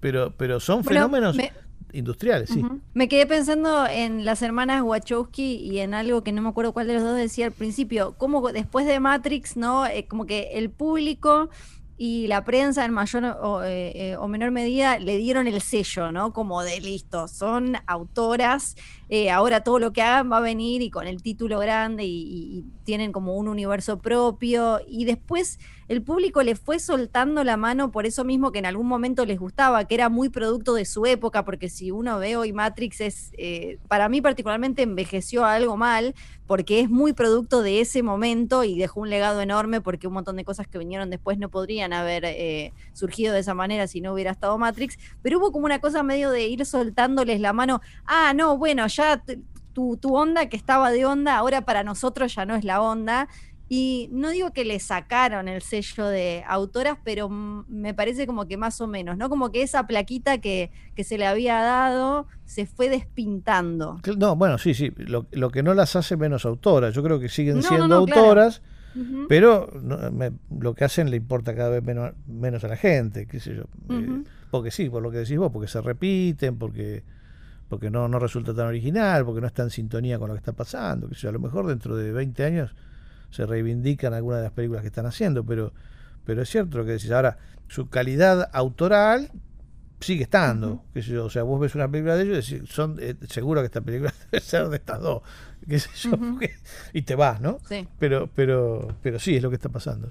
Pero, pero son Bueno, fenómenos me- industriales, sí. Me quedé pensando en las hermanas Wachowski y en algo que no me acuerdo cuál de los dos decía al principio, como después de Matrix, ¿no? Eh, como que el público y la prensa en mayor o, eh, eh, o menor medida le dieron el sello, ¿no? Como de listo, son autoras, eh, ahora todo lo que hagan va a venir y con el título grande y tienen como un universo propio y después el público le fue soltando la mano por eso mismo que en algún momento les gustaba, que era muy producto de su época, porque si uno ve hoy Matrix es, eh, para mí particularmente envejeció algo mal, porque es muy producto de ese momento y dejó un legado enorme, porque un montón de cosas que vinieron después no podrían haber eh, surgido de esa manera si no hubiera estado Matrix, pero hubo como una cosa medio de ir soltándoles la mano, ah, no, bueno, ya tu, tu onda que estaba de onda, ahora para nosotros ya no es la onda. Y no digo que le sacaron el sello de autoras, pero me parece como que más o menos, ¿no? Como que esa plaquita que, que se le había dado se fue despintando. No, bueno, sí, sí, lo, que no las hace menos autoras, yo creo que siguen siendo autoras. Pero lo que hacen le importa cada vez menos, menos a la gente, qué sé yo. Eh, porque sí, por lo que decís vos, porque se repiten, porque porque no, no resulta tan original, porque no está en sintonía con lo que está pasando, que a lo mejor dentro de 20 años se reivindican algunas de las películas que están haciendo, pero, pero es cierto lo que decís. Ahora, su calidad autoral sigue estando. o sea, vos ves una película de ellos y decís, son, eh, seguro que esta película [laughs] debe ser de estas dos. Qué sé yo, y te vas, ¿no? Sí. Pero, pero, pero sí, es lo que está pasando.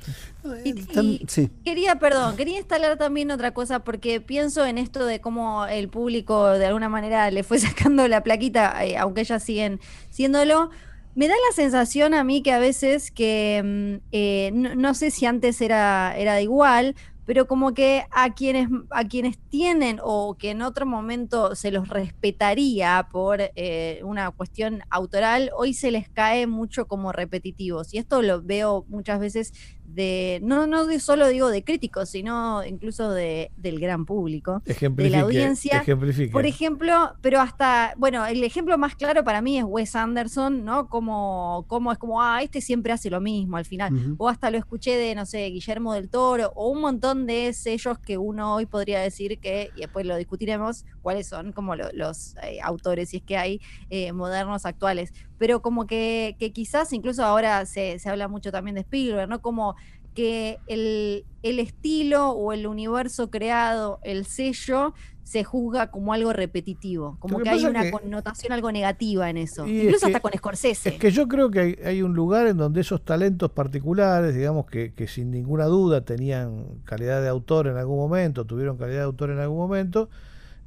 sí. Quería, perdón, quería instalar también otra cosa porque pienso en esto de cómo el público de alguna manera le fue [laughs] sacando la plaquita, eh, aunque ellas siguen siéndolo. Me da la sensación a mí que a veces que, mm, eh, no, sé si antes era, era de igual, pero como que a quienes, a quienes tienen o que en otro momento se los respetaría por eh, una cuestión autoral, hoy se les cae mucho como repetitivos. Y esto lo veo muchas veces de, no, no solo digo de críticos, sino incluso de, del gran público, de la audiencia. Por ejemplo, pero hasta, bueno, el ejemplo más claro para mí es Wes Anderson, ¿no? Como, como es como, ah, este siempre hace lo mismo al final. O hasta lo escuché de, no sé, Guillermo del Toro, o un montón de sellos que uno hoy podría decir que, y después lo discutiremos, cuáles son como los eh, autores, si es que hay eh, modernos actuales pero como que, quizás incluso ahora se, habla mucho también de Spielberg, ¿no? Como que el, estilo o el universo creado, el sello, se juzga como algo repetitivo, como que, hay una connotación algo negativa en eso, incluso hasta con Scorsese. Es que yo creo que hay, un lugar en donde esos talentos particulares, digamos que, sin ninguna duda tenían calidad de autor en algún momento, tuvieron calidad de autor en algún momento,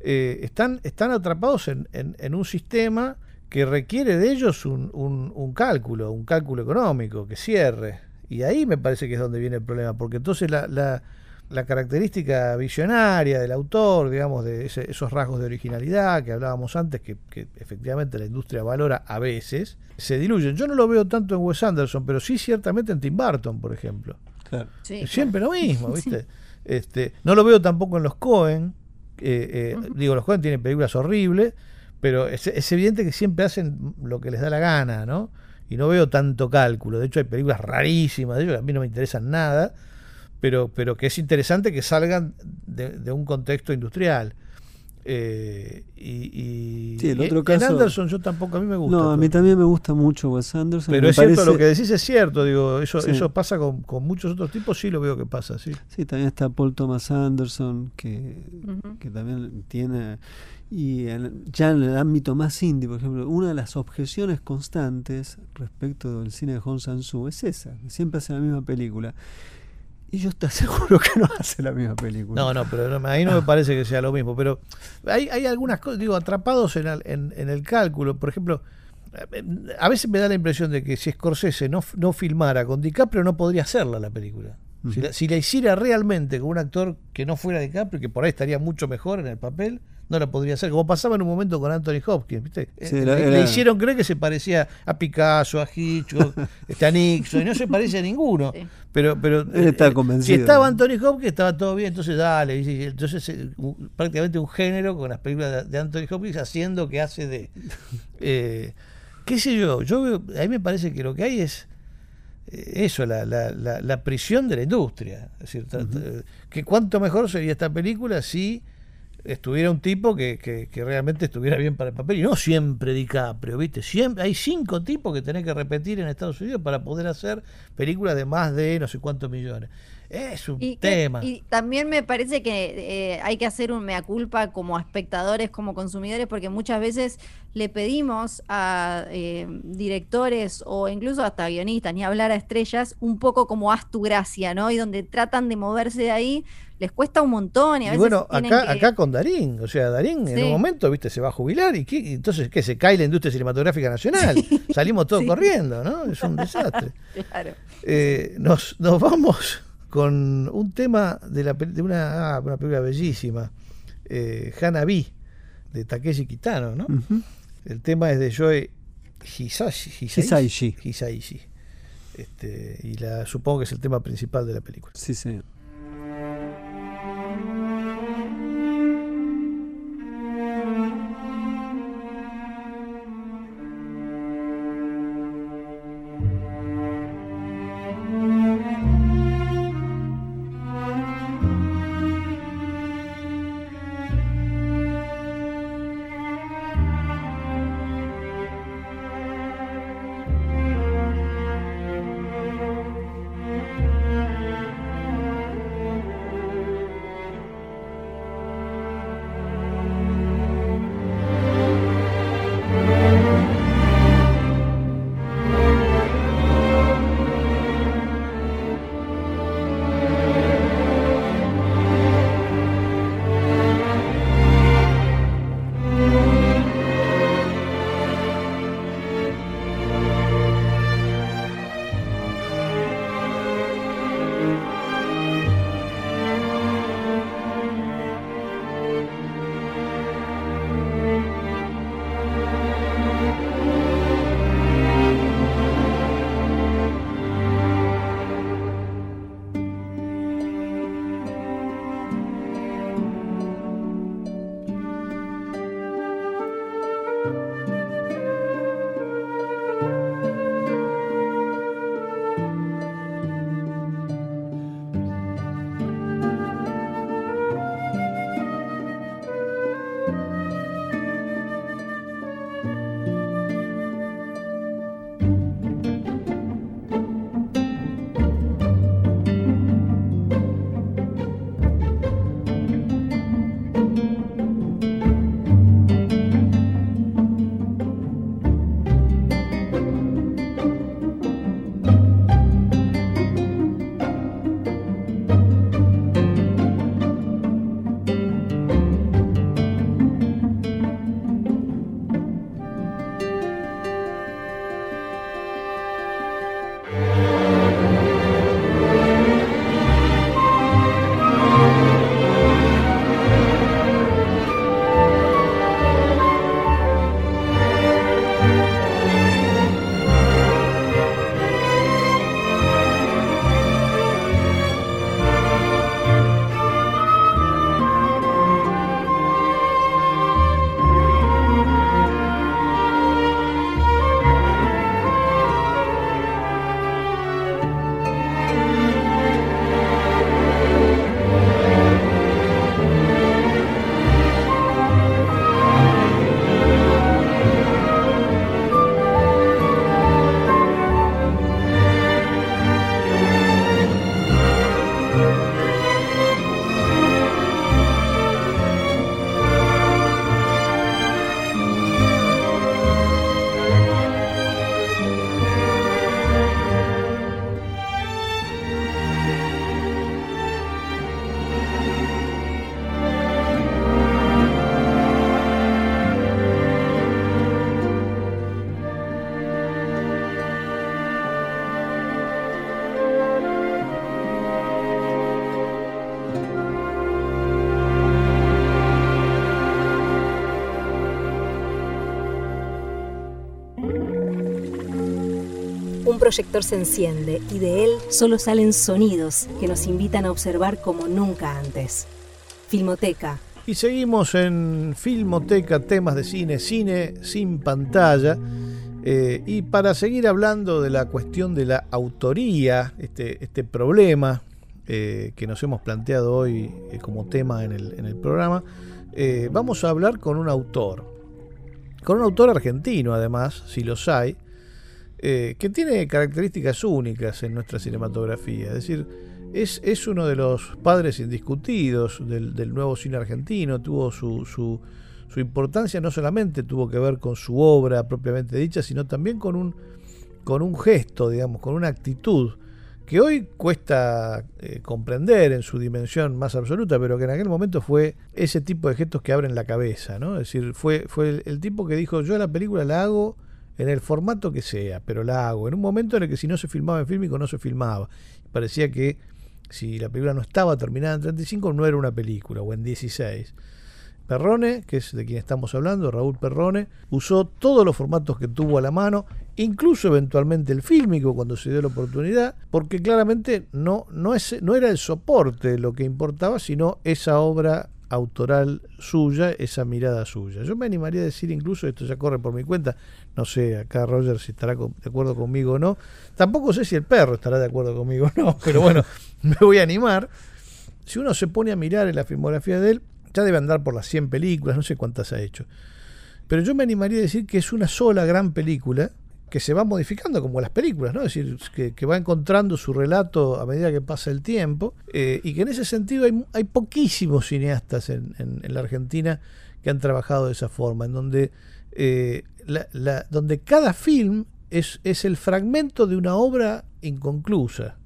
eh, están, están atrapados en, en un sistema que requiere de ellos un, un, cálculo, un cálculo económico, que cierre. Y ahí me parece que es donde viene el problema, porque entonces la, la, la característica visionaria del autor, digamos, de esos rasgos de originalidad que hablábamos antes, que, efectivamente la industria valora a veces, se diluyen. Yo no lo veo tanto en Wes Anderson, pero sí ciertamente en Tim Burton, por ejemplo. Siempre lo mismo, [laughs] ¿viste? Este, no lo veo tampoco en los Cohen. Eh, eh, digo, los Cohen tienen películas horribles, pero es, evidente que siempre hacen lo que les da la gana, ¿no? Y no veo tanto cálculo. De hecho, hay películas rarísimas de ellos que a mí no me interesan nada, pero, pero que es interesante que salgan de, un contexto industrial. Eh, y, sí, el otro caso, en Anderson yo tampoco, a mí me gusta. No, a mí también me gusta mucho Wes Anderson. Pero es cierto, lo que decís es cierto, digo, eso, eso pasa con, muchos otros tipos, sí lo veo que pasa, sí. Sí, también está Paul Thomas Anderson, que, que también tiene y ya en el ámbito más indie, por ejemplo, una de las objeciones constantes respecto del cine de Hong Sang-soo es esa, que siempre hace la misma película. Y yo estoy [laughs] seguro que no hace la misma película. No, no, pero ahí no me [laughs] parece que sea lo mismo. Pero hay, hay algunas cosas, digo, atrapados en el, en, el cálculo. Por ejemplo, eh, a veces me da la impresión de que si Scorsese no, no filmara con DiCaprio, no podría hacerla la película. si, la, si la hiciera realmente con un actor que no fuera DiCaprio, que por ahí estaría mucho mejor en el papel, no la podría hacer, como pasaba en un momento con Anthony Hopkins, ¿viste? Eh, le, hicieron creer que se parecía a Picasso, a Hitchcock, [laughs] este, a Nixon, y no se parece a ninguno. Pero, pero Él está eh, convencido. si estaba Anthony Hopkins, estaba todo bien, entonces dale. entonces, eh, prácticamente un género con las películas de Anthony Hopkins haciendo que hace de. [laughs] ¿Qué sé yo? yo veo, a mí me parece que lo que hay es eso, la, la, la, prisión de la industria. Es decir, que cuánto mejor sería esta película si estuviera un tipo que, que, realmente estuviera bien para el papel y no siempre DiCaprio, ¿viste? Siempre, hay cinco tipos que tenés que repetir en Estados Unidos para poder hacer películas de más de no sé cuántos millones. Es un tema. y también me parece que eh, hay que hacer un mea culpa como espectadores, como consumidores, porque muchas veces le pedimos a eh, directores o incluso hasta guionistas, ni hablar a estrellas, un poco como haz tu gracia, ¿no? Y donde tratan de moverse de ahí les cuesta un montón. Y, a veces bueno, acá, acá con Darín, o sea, Darín en un momento, viste, se va a jubilar y entonces, ¿qué? Se cae la industria cinematográfica nacional. Salimos todos corriendo, ¿no? Es un desastre. [laughs] claro. Eh, nos, nos vamos con un tema de, la, de una, ah, una película bellísima, eh, Hanabi, de Takeshi Kitano, ¿no? El tema es de Joe Hisaishi. Hisaishi. Hisaishi. Este, y la, supongo que es el tema principal de la película. Sí, sí. Proyector se enciende y de él solo salen sonidos que nos invitan a observar como nunca antes. Filmoteca. Y seguimos en Filmoteca, temas de cine, cine sin pantalla. Eh, y para seguir hablando de la cuestión de la autoría, este, este problema eh, que nos hemos planteado hoy eh, como tema en el, en el programa, vamos a hablar con un autor, con un autor argentino además, si los hay, eh, que tiene características únicas en nuestra cinematografía. Es decir, es, es uno de los padres indiscutidos del, nuevo cine argentino, tuvo su, su, su, importancia no solamente tuvo que ver con su obra propiamente dicha, sino también con un, con un gesto, digamos, con una actitud que hoy cuesta eh, comprender en su dimensión más absoluta, pero que en aquel momento fue ese tipo de gestos que abren la cabeza, ¿no? Es decir, fue, fue el, el tipo que dijo, yo la película la hago en el formato que sea, pero la hago. En un momento en el que si no se filmaba en fílmico no se filmaba. Parecía que si la película no estaba terminada en 35 no era una película, o en 16. Perrone, que es de quien estamos hablando, Raúl Perrone, usó todos los formatos que tuvo a la mano, incluso eventualmente el fílmico cuando se dio la oportunidad, porque claramente no, no, es, no era el soporte lo que importaba, sino esa obra autoral suya, esa mirada suya. Yo me animaría a decir incluso, esto ya corre por mi cuenta, no sé acá Roger si estará de acuerdo conmigo o no, tampoco sé si el perro estará de acuerdo conmigo o no, pero bueno, [laughs] me voy a animar. Si uno se pone a mirar en la filmografía de él, ya debe andar por las 100 películas, no sé cuántas ha hecho. Pero yo me animaría a decir que es una sola gran película que se va modificando como las películas, ¿no? Es decir, que, va encontrando su relato a medida que pasa el tiempo eh, y que en ese sentido hay, hay poquísimos cineastas en, la Argentina que han trabajado de esa forma, en donde, eh, la, donde cada film es, es el fragmento de una obra inconclusa.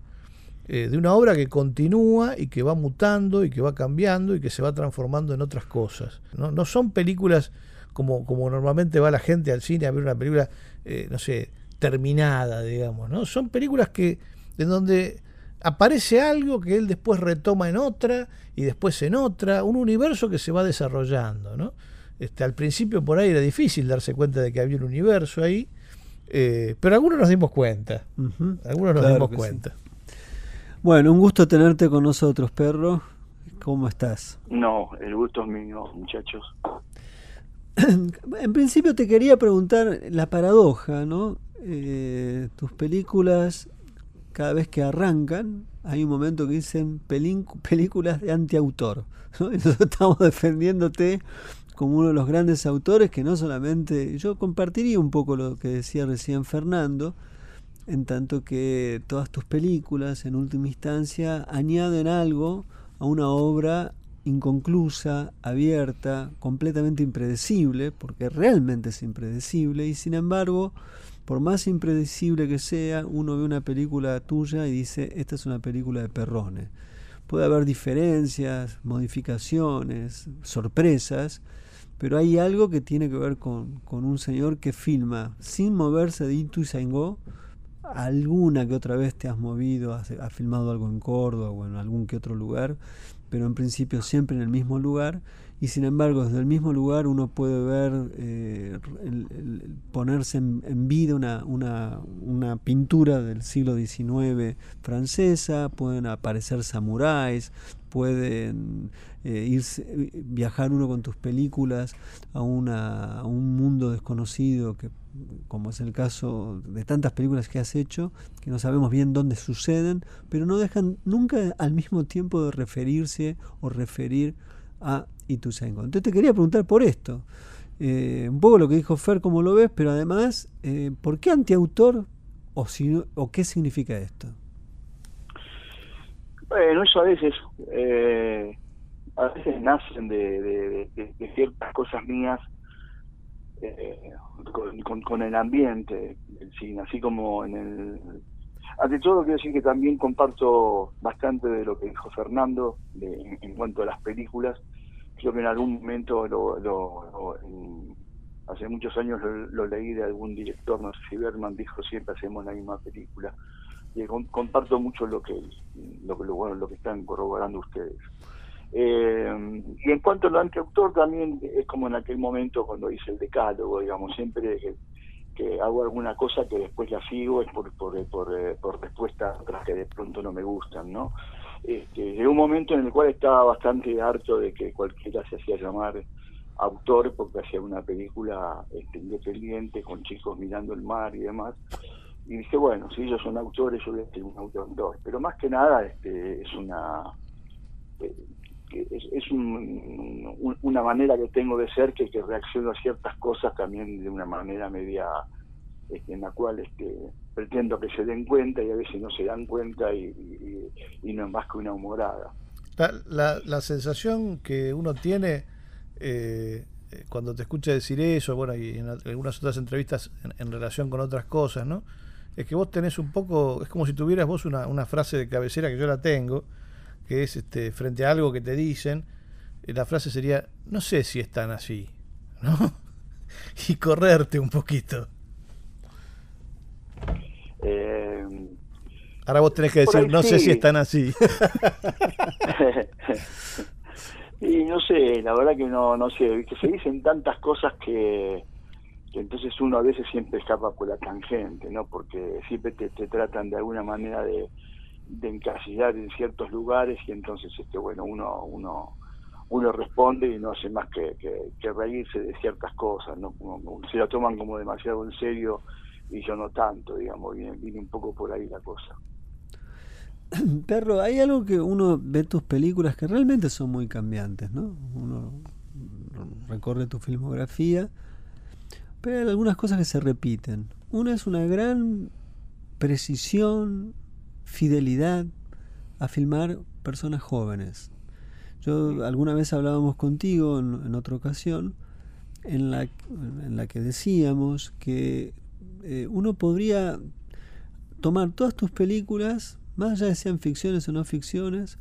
Eh, de una obra que continúa y que va mutando y que va cambiando y que se va transformando en otras cosas. No, no son películas como, como normalmente va la gente al cine a ver una película, eh, no sé, terminada, digamos, ¿no? Son películas que en donde aparece algo que él después retoma en otra y después en otra, un universo que se va desarrollando, ¿no? Este, al principio por ahí era difícil darse cuenta de que había un universo ahí, eh, pero algunos nos dimos cuenta, algunos nos dimos cuenta. Bueno, un gusto tenerte con nosotros, perro. ¿Cómo estás? No, el gusto es mío, muchachos. [clears throat] en principio te quería preguntar la paradoja, ¿no? Eh, tus películas, cada vez que arrancan, hay un momento que dicen películas de antiautor. ¿no? nosotros estamos [laughs] defendiéndote como uno de los grandes autores que no solamente... Yo compartiría un poco lo que decía recién Fernando, en tanto que todas tus películas, en última instancia, añaden algo a una obra inconclusa, abierta, completamente impredecible, porque realmente es impredecible, y sin embargo, por más impredecible que sea, uno ve una película tuya y dice, esta es una película de Perrone. Puede haber diferencias, modificaciones, sorpresas, pero hay algo que tiene que ver con, con un señor que filma sin moverse de Itu y Saingó, alguna que otra vez te has movido, has, filmado algo en Córdoba o en algún que otro lugar, pero en principio siempre en el mismo lugar y sin embargo desde el mismo lugar uno puede ver eh, ponerse en, vida una, una, una, pintura del siglo XIX francesa, pueden aparecer samuráis, pueden eh, irse, viajar uno con tus películas a, una, a un mundo desconocido que como es el caso de tantas películas que has hecho, que no sabemos bien dónde suceden, pero no dejan nunca al mismo tiempo de referirse o referir a Ituzaingó. Entonces te quería preguntar por esto, eh, un poco lo que dijo Fer, cómo lo ves, pero además, eh, ¿por qué antiautor o, si, o qué significa esto? Bueno, eso a veces, eh, a veces nacen de, de ciertas cosas mías eh, con, el ambiente del cine, así como en el... Ante todo quiero decir que también comparto bastante de lo que dijo Fernando en, cuanto a las películas. Creo que en algún momento, lo, hace muchos años lo, leí de algún director, no sé si Berman dijo siempre hacemos la misma película. Y comparto mucho lo que, lo, lo, bueno, lo que están corroborando ustedes. Eh, y en cuanto al antiautor, también es como en aquel momento cuando hice el decálogo, digamos, siempre que, hago alguna cosa que después la sigo es por, por, por, eh, por respuestas otras que de pronto no me gustan, ¿no? Este, un momento en el cual estaba bastante harto de que cualquiera se hacía llamar autor porque hacía una película este, independiente con chicos mirando el mar y demás. Y dije, bueno, si ellos son autores, yo a ser un autor. Pero más que nada este, es una... Eh, es, una manera que tengo de ser que, que reacciono a ciertas cosas también de una manera media este, en la cual este, pretendo que se den cuenta y a veces no se dan cuenta y, no es más que una humorada. La, sensación que uno tiene eh, cuando te escucha decir eso, bueno, y en algunas otras entrevistas en, relación con otras cosas, ¿no? Es que vos tenés un poco, es como si tuvieras vos una frase de cabecera que yo la tengo, que es este, frente a algo que te dicen, eh, la frase sería, no sé si están así, ¿no? [laughs] y correrte un poquito. Eh, Ahora vos tenés que decir, no sé si están así. [laughs] Y no sé, la verdad que no, no sé, que se dicen tantas cosas que, que entonces uno a veces siempre escapa por la tangente, ¿no? Porque siempre te, te tratan de alguna manera de, de encasillar en ciertos lugares y entonces, este bueno, uno, uno, uno responde y no hace más que, que, reírse de ciertas cosas, ¿no? se lo toman como demasiado en serio y yo no tanto, digamos, viene, viene un poco por ahí la cosa. [clears throat] Perro, hay algo que uno ve tus películas que realmente son muy cambiantes, ¿no? Uno recorre tu filmografía, pero hay algunas cosas que se repiten. Una es una gran precisión, fidelidad a filmar personas jóvenes. Yo alguna vez hablábamos contigo en, otra ocasión en la, en la que decíamos que eh, uno podría tomar todas tus películas, más allá de sean ficciones o no ficciones,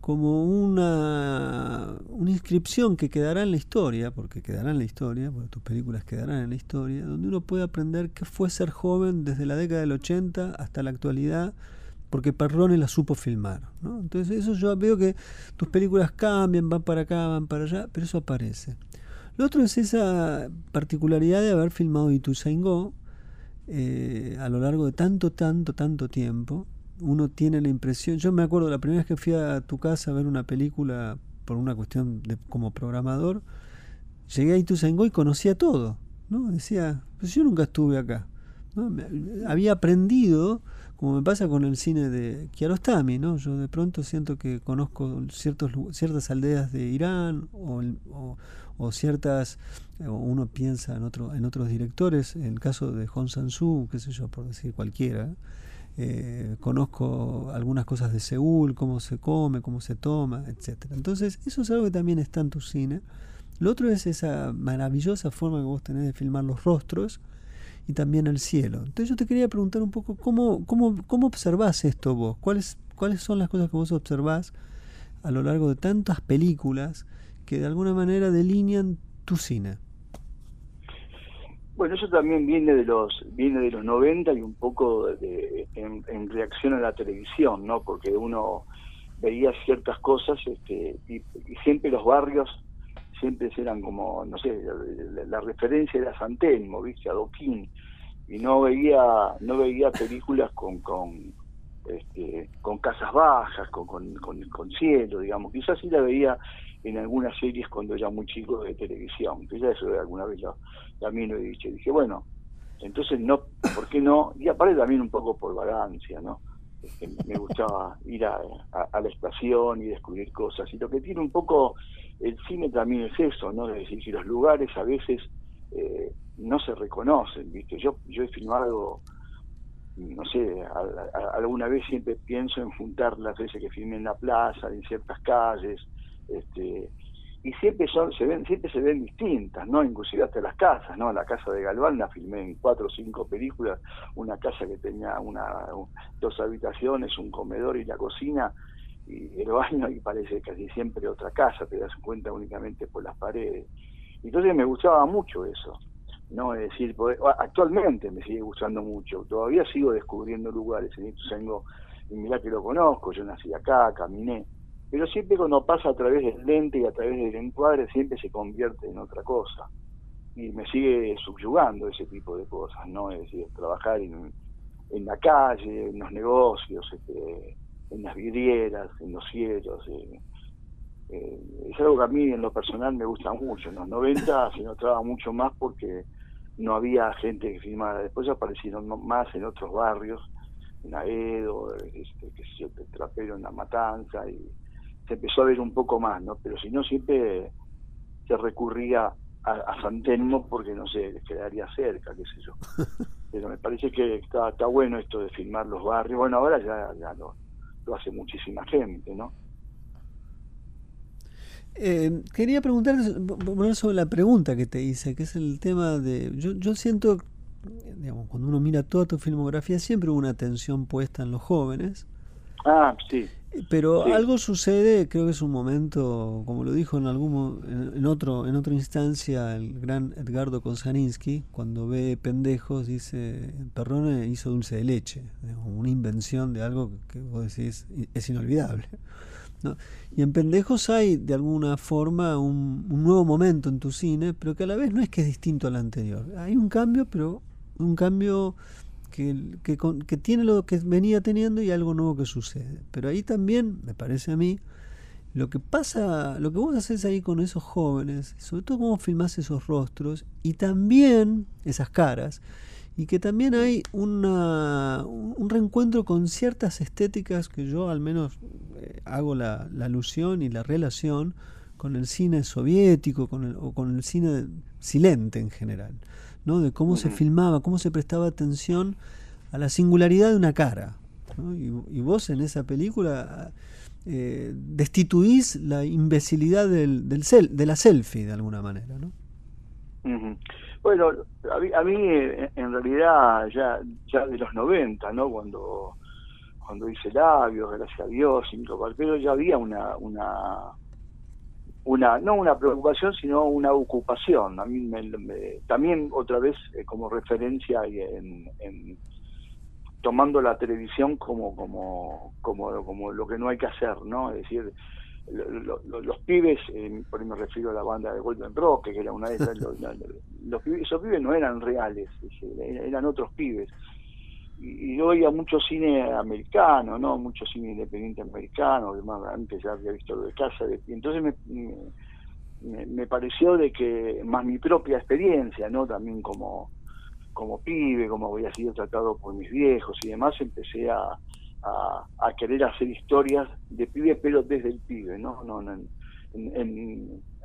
como una, una inscripción que quedará en la historia, porque quedará en la historia, porque tus películas quedarán en la historia, donde uno puede aprender qué fue ser joven desde la década del 80 hasta la actualidad, porque Perrone la supo filmar. ¿no? Entonces eso yo veo que tus películas cambian, van para acá, van para allá, pero eso aparece. Lo otro es esa particularidad de haber filmado Ituzaingó eh, a lo largo de tanto, tanto, tanto tiempo. Uno tiene la impresión, yo me acuerdo la primera vez que fui a tu casa a ver una película por una cuestión de como programador, llegué a Ituzaingó y conocía todo. ¿no? Decía, pues yo nunca estuve acá. Había aprendido como me pasa con el cine de Kiarostami, ¿no? Yo de pronto siento que conozco ciertos, ciertas aldeas de Irán o, ciertas, uno piensa en, otro, otros directores, en el caso de Hong Sang-soo, qué sé yo, por decir cualquiera, eh, conozco algunas cosas de Seúl, cómo se come, cómo se toma, etcétera. Entonces, eso es algo que también está en tu cine. Lo otro es esa maravillosa forma que vos tenés de filmar los rostros, y también el cielo. Entonces yo te quería preguntar un poco cómo, cómo, cómo observás esto vos, cuáles, cuáles son las cosas que vos observás a lo largo de tantas películas que de alguna manera delinean tu cine. Bueno, eso también viene de los viene de los 90 y un poco de, en, reacción a la televisión, ¿no? Porque uno veía ciertas cosas este, y, siempre los barrios siempre eran como, no sé, la, referencia era San Telmo, ¿viste? Adoquín, y no veía, no veía películas con, con, este, con casas bajas, con, con, con, cielo, digamos. Quizás sí la veía en algunas series cuando era muy chico de televisión, que ya eso alguna vez también lo he dicho. dije, bueno, entonces no, ¿por qué no? Y aparte también un poco por vagancia, ¿no? Este, me gustaba ir a, la estación y descubrir cosas. Y lo que tiene un poco el cine también es eso, ¿no? Es decir, que los lugares a veces eh, no se reconocen, ¿viste? Yo, yo he filmado, no sé, alguna vez siempre pienso en juntar las veces que filmé en la plaza, en ciertas calles, este, y siempre son, se ven, siempre se ven distintas, ¿no? Inclusive hasta las casas, ¿no? La casa de Galván la filmé en cuatro o cinco películas, una casa que tenía una, dos habitaciones, un comedor y la cocina, el baño y parece casi siempre otra casa, te das cuenta únicamente por las paredes. Entonces me gustaba mucho eso, ¿no? Es decir, actualmente me sigue gustando mucho, todavía sigo descubriendo lugares en Ituzaingó, y mirá que lo conozco, yo nací acá, caminé, pero siempre cuando pasa a través del lente y a través del encuadre siempre se convierte en otra cosa. Y me sigue subyugando ese tipo de cosas, ¿no? Es decir, trabajar en, en la calle, en los negocios, este, en las vidrieras, en los cielos. Eh, eh, es algo que a mí en lo personal me gusta mucho. En los 90 [laughs] se notaba mucho más porque no había gente que filmara. Después aparecieron más en otros barrios, en Aedo, este, que se Trapero en La Matanza, y se empezó a ver un poco más, ¿no? Pero si no, siempre se recurría a, a San Telmo porque, no sé, les quedaría cerca, qué sé yo. [laughs] Pero me parece que está, está bueno esto de filmar los barrios. Bueno, ahora ya, ya no lo hace muchísima gente, ¿no? Eh, quería preguntar sobre la pregunta que te hice, que es el tema de. Yo, yo siento, digamos, cuando uno mira toda tu filmografía, siempre hubo una atención puesta en los jóvenes. Ah, sí. Pero algo sucede, creo que es un momento, como lo dijo en algún en, otro en otra instancia el gran Edgardo Kozaninsky, cuando ve pendejos dice, Perrone hizo dulce de leche, una invención de algo que vos decís es inolvidable. [laughs] Y en Pendejos hay de alguna forma un, nuevo momento en tu cine, pero que a la vez no es que es distinto al anterior. Hay un cambio, pero un cambio que, tiene lo que venía teniendo y algo nuevo que sucede. Pero ahí también, me parece a mí, lo que pasa, lo que vos haces ahí con esos jóvenes, sobre todo cómo filmás esos rostros y también esas caras, y que también hay una, un reencuentro con ciertas estéticas que yo al menos eh, hago la, alusión y la relación con el cine soviético o con el cine silente en general, ¿no? de cómo se filmaba, cómo se prestaba atención a la singularidad de una cara. Y, vos en esa película eh, destituís la imbecilidad del, del de la selfie de alguna manera. ¿no? Bueno, a mí, eh, en realidad ya ya de los 90, ¿no? Cuando cuando hice labios, gracias a Dios, sin pero ya había una una una no una preocupación, sino una ocupación. A mí me, también otra vez eh, como referencia en, en tomando la televisión como como como como lo que no hay que hacer, ¿no? Es decir, los pibes, eh, por ahí me refiero a la banda de Golden Rock, que era una de esas, [laughs] los, pibes, esos pibes no eran reales, eran otros pibes. Y, yo oía mucho cine americano, ¿no? Mucho cine independiente americano, además antes ya había visto lo de casa, y entonces me, me, pareció de que, más mi propia experiencia, ¿no? También como, como pibe, como había sido tratado por mis viejos y demás, empecé a a, querer hacer historias de pibe, pero desde el pibe, ¿no? no,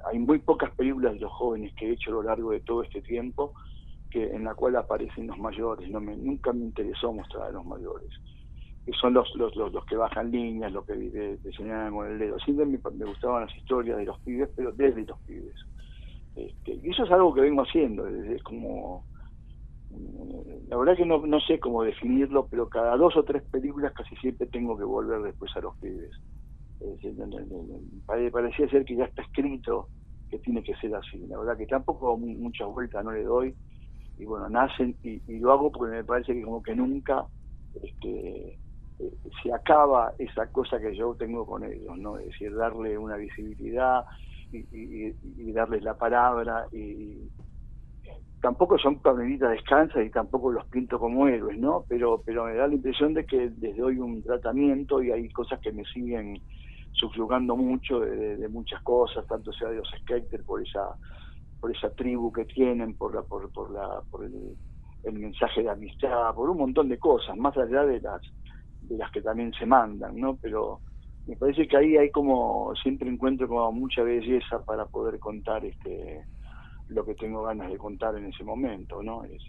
hay muy pocas películas de los jóvenes que he hecho a lo largo de todo este tiempo que en la cual aparecen los mayores. Nunca me interesó mostrar a los mayores. Que son los, los, los, que bajan líneas, los que te, señalan con el dedo. Siempre me, gustaban las historias de los pibes, pero desde los pibes. Este, y eso es algo que vengo haciendo, es como la verdad que no, no sé cómo definirlo, pero cada dos o tres películas casi siempre tengo que volver después a los pibes. parecía ser que ya está escrito que tiene que ser así. La verdad que tampoco muchas vueltas no le doy. Y bueno, nacen y, lo hago porque me parece que como que nunca este, eh, se acaba esa cosa que yo tengo con ellos, ¿no? Es decir, darle una visibilidad y, y, y darles la palabra y, tampoco son Pablita descansa y tampoco los pinto como héroes, ¿no? Pero, pero me da la impresión de que les doy un tratamiento y hay cosas que me siguen subyugando mucho de, muchas cosas, tanto sea de los skaters por esa por esa tribu que tienen, por la por, por la por el, mensaje de amistad, por un montón de cosas, más allá de las de las que también se mandan, ¿no? Pero me parece que ahí hay como siempre encuentro como mucha belleza para poder contar este lo que tengo ganas de contar en ese momento, ¿no? Eh,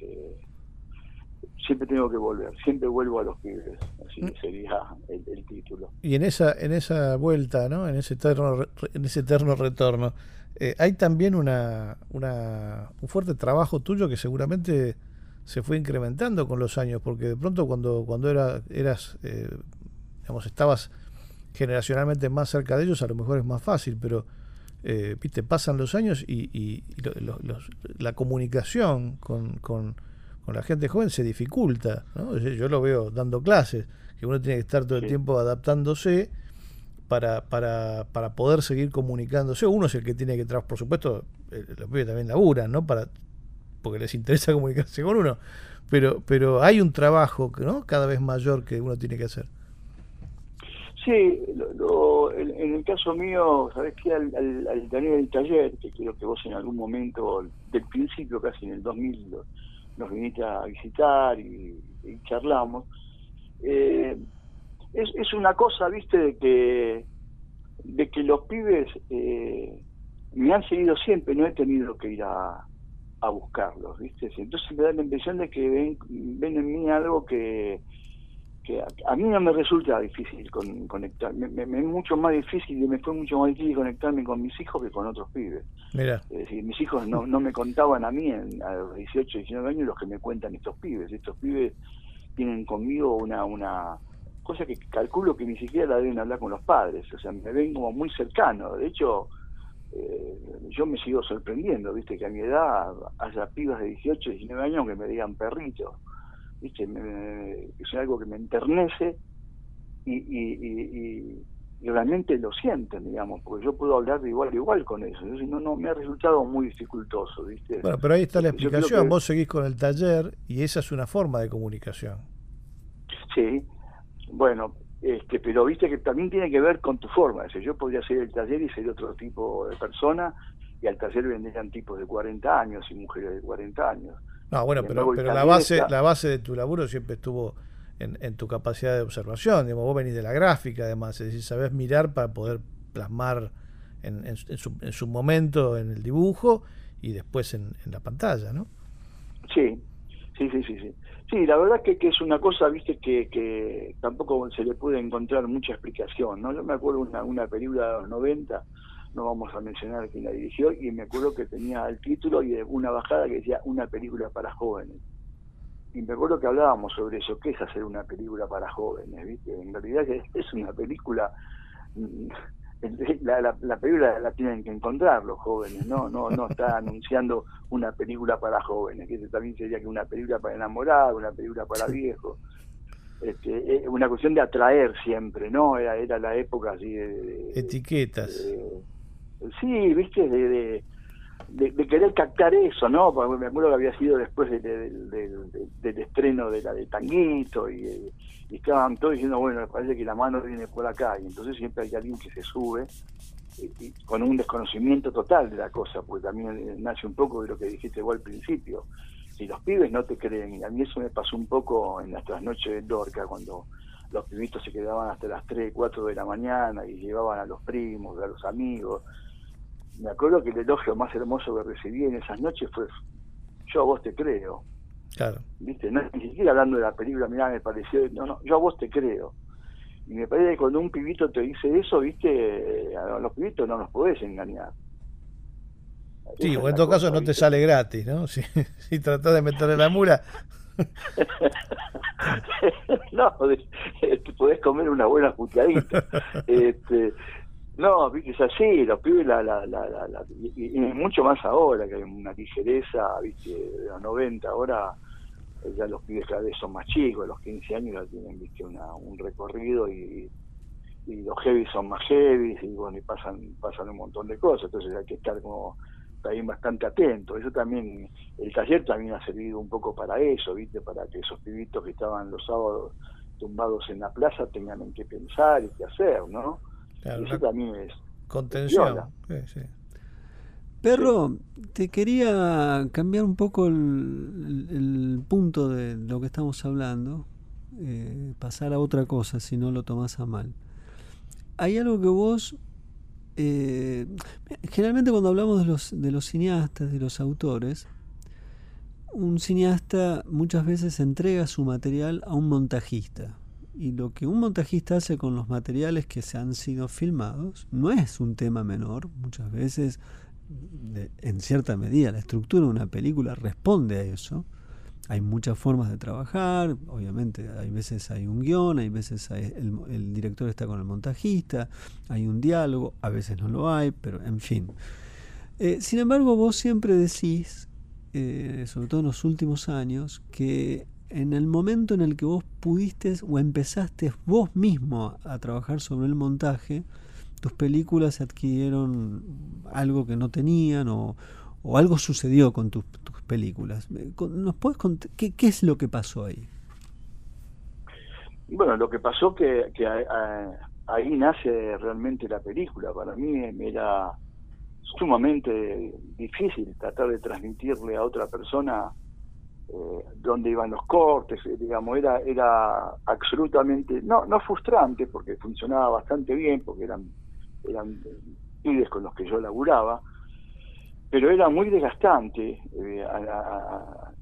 siempre tengo que volver, siempre vuelvo a los pibes, así mm. sería el, título. Y en esa en esa vuelta, ¿no? En ese eterno en ese eterno retorno, eh, hay también una, una un fuerte trabajo tuyo que seguramente se fue incrementando con los años, porque de pronto cuando cuando era eras eh, digamos estabas generacionalmente más cerca de ellos, a lo mejor es más fácil, pero eh, viste, pasan los años y, la comunicación con, con, la gente joven se dificulta. Yo lo veo dando clases, que uno tiene que estar todo el tiempo adaptándose para, para, para poder seguir comunicándose. Uno es el que tiene que trabajar, por supuesto, eh, los pibes también laburan, ¿no? Para, porque les interesa [laughs] comunicarse con uno. Pero, pero hay un trabajo ¿no? cada vez mayor que uno tiene que hacer. Sí, lo, en, el caso mío, sabes qué? Al, al, del taller, que creo que vos en algún momento, del principio, casi en el 2000, nos viniste a visitar y, charlamos, eh, es, es una cosa, viste, de que, de que los pibes eh, me han seguido siempre, no he tenido que ir a, a buscarlos, viste. Entonces me da la impresión de que ven, ven en mí algo que que a, mí no me resulta difícil con, conectar, me, es mucho más difícil y me fue mucho más difícil conectarme con mis hijos que con otros pibes. Mira. Es decir, mis hijos no, no me contaban a mí en, a los 18, 19 años los que me cuentan estos pibes. Estos pibes tienen conmigo una, una cosa que calculo que ni siquiera la deben hablar con los padres, o sea, me ven como muy cercano. De hecho, eh, yo me sigo sorprendiendo, viste, que a mi edad haya pibas de 18, 19 años que me digan perrito ¿viste? es algo que me enternece y, y, y realmente lo sienten, digamos, porque yo puedo hablar de igual a igual con eso. no, no, me ha resultado muy dificultoso, ¿viste? Bueno, pero ahí está la explicación. Vos seguís con el taller y esa es una forma de comunicación. Sí, bueno, este, pero viste que también tiene que ver con tu forma. Es yo podría ser el taller y ser otro tipo de persona, y al taller vendrían tipos de 40 años y mujeres de 40 años. No, bueno, pero, pero la base la base de tu laburo siempre estuvo en, en, tu capacidad de observación. Digamos, vos venís de la gráfica, además, es decir, sabés mirar para poder plasmar en, en, su, en su momento en el dibujo y después en, en la pantalla, ¿no? Sí, sí, sí, sí. sí. Sí, la verdad que, que es una cosa, viste, que, que tampoco se le puede encontrar mucha explicación, ¿no? Yo me acuerdo una, una película de los 90, no vamos a mencionar quién la dirigió, y me acuerdo que tenía el título y una bajada que decía una película para jóvenes. Y me acuerdo que hablábamos sobre eso, ¿qué es hacer una película para jóvenes? ¿viste? En realidad es una película mm, la, la, la, película la tienen que encontrar los jóvenes, no no no está [laughs] anunciando una película para jóvenes, que también sería que una película para enamorados, una película para viejos. Este, es una cuestión de atraer siempre, ¿no? Era, era la época así de... Etiquetas. sí, viste, de, de, querer captar eso, ¿no? Porque me acuerdo que había sido después del estreno de la de Tanguito y, y, estaban todos diciendo, bueno, parece que la mano viene por acá y entonces siempre hay alguien que se sube y, con un desconocimiento total de la cosa, porque también eh, nace un poco de lo que dijiste vos al principio. Si los pibes no te creen, y a mí eso me pasó un poco en las trasnoches de Dorca, cuando los pibitos se quedaban hasta las 3, 4 de la mañana y llevaban a los primos, a los amigos, me acuerdo que el elogio más hermoso que recibí en esas noches fue yo a vos te creo. Claro. ¿Viste? No, ni siquiera hablando de la película, mirá, me pareció, no, no, yo a vos te creo. Y me parece que cuando un pibito te dice eso, ¿viste? A los pibitos no los podés engañar. Sí, o en todo caso no te sale gratis, ¿no? [laughs] Si, si tratás de meterle la mura. [laughs] no, te podés comer una buena puteadita. [laughs] Este, no, viste, es así, los pibes, la, la, la, la, y, mucho más ahora, que hay una ligereza, viste, de los 90, ahora eh, ya los pibes cada vez son más chicos, los 15 años ya tienen, viste, una, un recorrido y, y los heavy son más heavy y bueno, y pasan, pasan un montón de cosas, entonces hay que estar como también bastante atento. Eso también, el taller también ha servido un poco para eso, viste, para que esos pibitos que estaban los sábados tumbados en la plaza tengan en qué pensar y qué hacer, ¿no? Eso también es. Contención. Perro, te quería cambiar un poco el, punto de lo que estamos hablando, eh, pasar a otra cosa si no lo tomas a mal. Hay algo que vos, eh, generalmente cuando hablamos de los, de los cineastas, de los autores, un cineasta muchas veces entrega su material a un montajista y lo que un montajista hace con los materiales que se han sido filmados no es un tema menor. Muchas veces, en cierta medida, la estructura de una película responde a eso. Hay muchas formas de trabajar, obviamente hay veces hay un guion, hay veces el, director está con el montajista, hay un diálogo, a veces no lo hay, pero en fin. Eh, sin embargo, vos siempre decís, eh, sobre todo en los últimos años, que en el momento en el que vos pudiste o empezaste vos mismo a trabajar sobre el montaje, tus películas adquirieron algo que no tenían o, algo sucedió con tus, películas. ¿Nos puedes contar qué, es lo que pasó ahí? Bueno, lo que pasó que, que ahí nace realmente la película. Para mí era sumamente difícil tratar de transmitirle a otra persona eh, dónde iban los cortes, eh, digamos, era, era absolutamente, no, no frustrante, porque funcionaba bastante bien, porque eran, eran pibes con los que yo laburaba, pero era muy desgastante eh, a,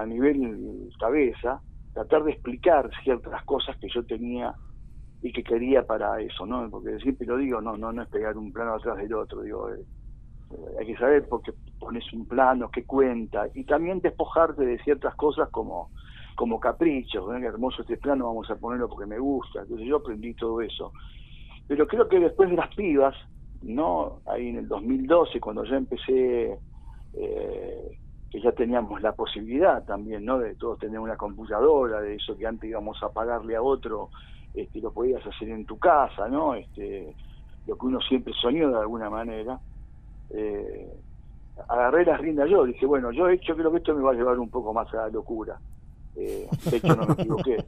a, nivel cabeza tratar de explicar ciertas cosas que yo tenía y que quería para eso, ¿no? Porque siempre lo digo, no, no, no es pegar un plano atrás del otro, digo, eh, hay que saber por qué pones un plano, qué cuenta, y también despojarte de ciertas cosas como, como caprichos, ¿no? hermoso este plano, vamos a ponerlo porque me gusta, entonces yo aprendí todo eso. Pero creo que después de las pibas, ¿no? Ahí en el 2012, cuando ya empecé, eh, que ya teníamos la posibilidad también, ¿no? De todos tener una computadora, de eso que antes íbamos a pagarle a otro este, lo podías hacer en tu casa, ¿no? Este, lo que uno siempre soñó de alguna manera. Eh, agarré las riendas yo, dije, bueno, yo, yo creo que esto me va a llevar un poco más a la locura. Eh, de hecho, no me equivoqué.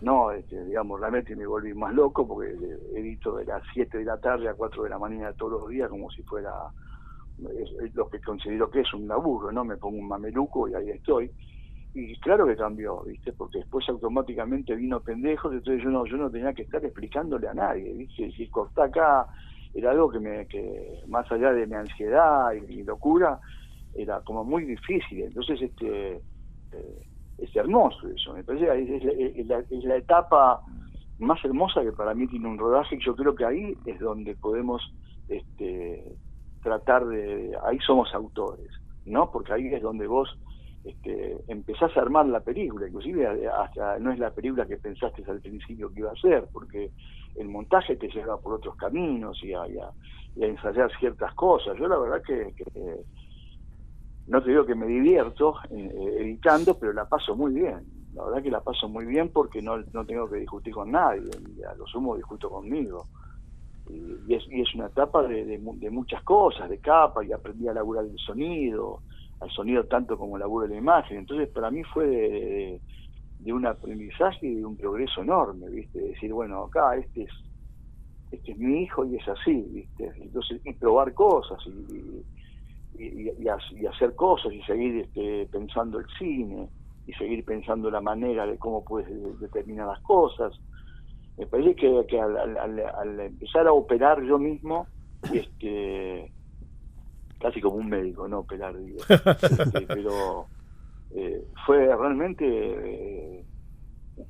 No, este, digamos, realmente me volví más loco porque edito de las 7 de la tarde a 4 de la mañana todos los días como si fuera lo que considero que es un laburo, ¿no? Me pongo un mameluco y ahí estoy. Y claro que cambió, ¿viste? Porque después automáticamente vino pendejos, entonces yo no, yo no tenía que estar explicándole a nadie, ¿viste? Si corta acá era algo que me, que más allá de mi ansiedad y mi locura, era como muy difícil. Entonces, este, eh, es hermoso eso, me parece es, la, es la etapa más hermosa que para mí tiene un rodaje y yo creo que ahí es donde podemos este, tratar de, ahí somos autores, ¿no? Porque ahí es donde vos este, empezás a armar la película, inclusive hasta no es la película que pensaste al principio que iba a ser, porque el montaje te lleva por otros caminos y a, ensayar ciertas cosas. Yo la verdad que, no te digo que me divierto eh, editando, pero la paso muy bien. La verdad que la paso muy bien porque no, no tengo que discutir con nadie, a lo sumo discuto conmigo y, es, y es una etapa de, de, muchas cosas, de capa, y aprendí a laburar el sonido, al sonido tanto como laburo de la imagen. Entonces, para mí fue de, de, un aprendizaje y de un progreso enorme, ¿viste? Decir, bueno, acá este es este es mi hijo y es así, ¿viste? Entonces, y probar cosas y, y, hacer cosas y seguir este, pensando el cine y seguir pensando la manera de cómo puedes determinar las cosas me parece que, al, empezar a operar yo mismo, este, casi como un médico, no operar, digo, [laughs] este, pero eh, fue realmente eh,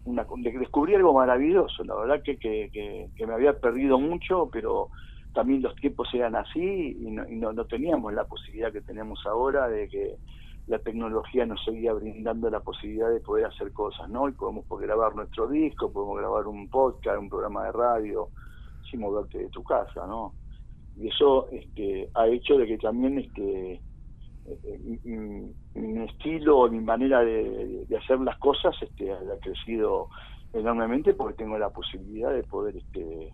una, descubrí algo maravilloso, la verdad que, que, me había perdido mucho, pero también los tiempos eran así y, no, y no, no teníamos la posibilidad que tenemos ahora de que la tecnología nos seguía brindando la posibilidad de poder hacer cosas, ¿no? Y podemos grabar nuestro disco, podemos grabar un podcast, un programa de radio, sin moverte de tu casa, ¿no? Y eso este, ha hecho de que también este, eh, mi, estilo, mi manera de, hacer las cosas este, haya crecido enormemente porque tengo la posibilidad de poder, este,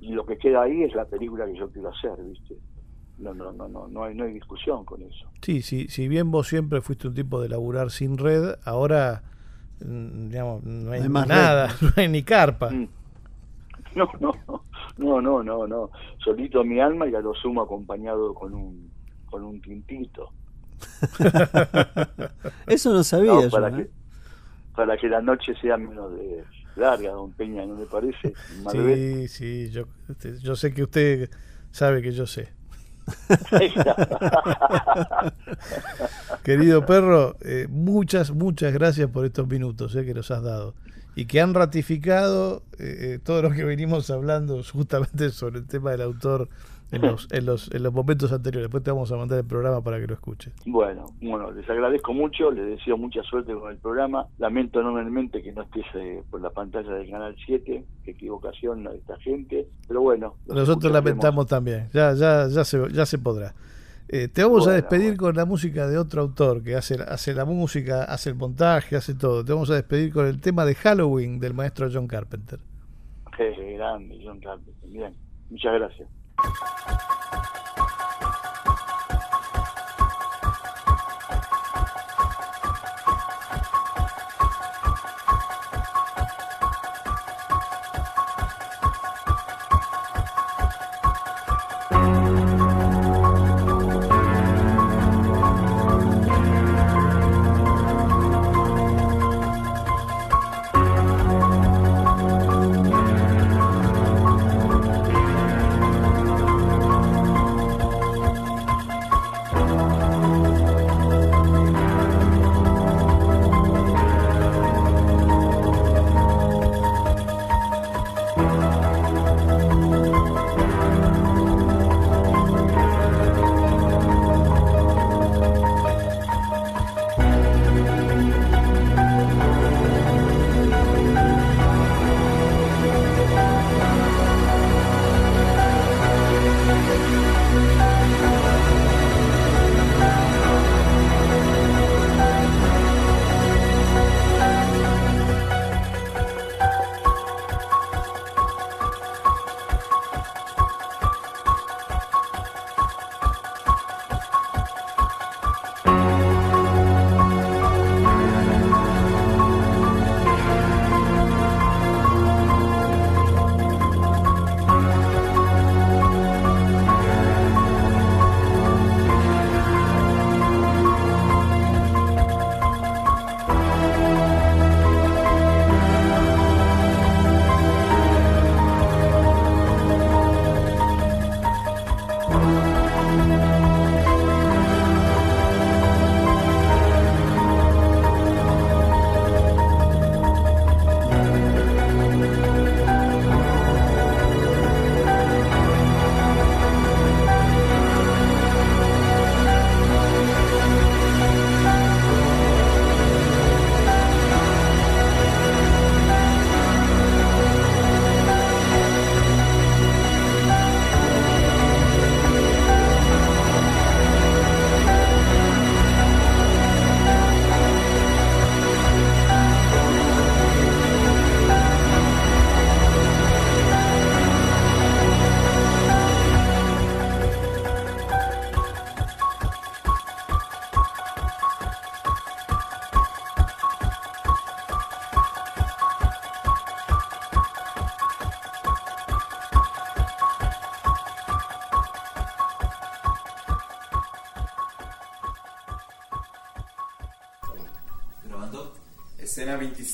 y lo que queda ahí es la película que yo quiero hacer, ¿viste? no, no, no, no, no hay, no hay discusión con eso. Sí, sí, si bien vos siempre fuiste un tipo de laburar sin red, ahora mm, digamos, no hay, más nada, [laughs] no hay ni carpa. Mm. No, no, no, no, no, no, solito mi alma y a lo sumo acompañado con un, con un tintito. [laughs] Eso no sabía para yo, que, ¿eh? Para que la noche sea menos de larga, don Peña, ¿no me parece? Sí, sí, yo, este, yo sé que usted sabe que yo sé. [laughs] Querido perro, eh, muchas, muchas gracias por estos minutos eh, que nos has dado y que han ratificado eh, todo lo que venimos hablando justamente sobre el tema del autor en los, [laughs] en los, en los momentos anteriores. Después te vamos a mandar el programa para que lo escuches. Bueno, bueno, les agradezco mucho, les deseo mucha suerte con el programa. Lamento enormemente que no estés eh, por la pantalla del Canal 7, qué equivocación de esta gente, pero bueno. Nosotros lamentamos también, ya, ya, ya, se, ya se podrá. Eh, te vamos a despedir con la música de otro autor que hace, hace la música, hace el montaje, hace todo. Te vamos a despedir con el tema de Halloween del maestro John Carpenter. Qué grande, John Carpenter. Bien, muchas gracias.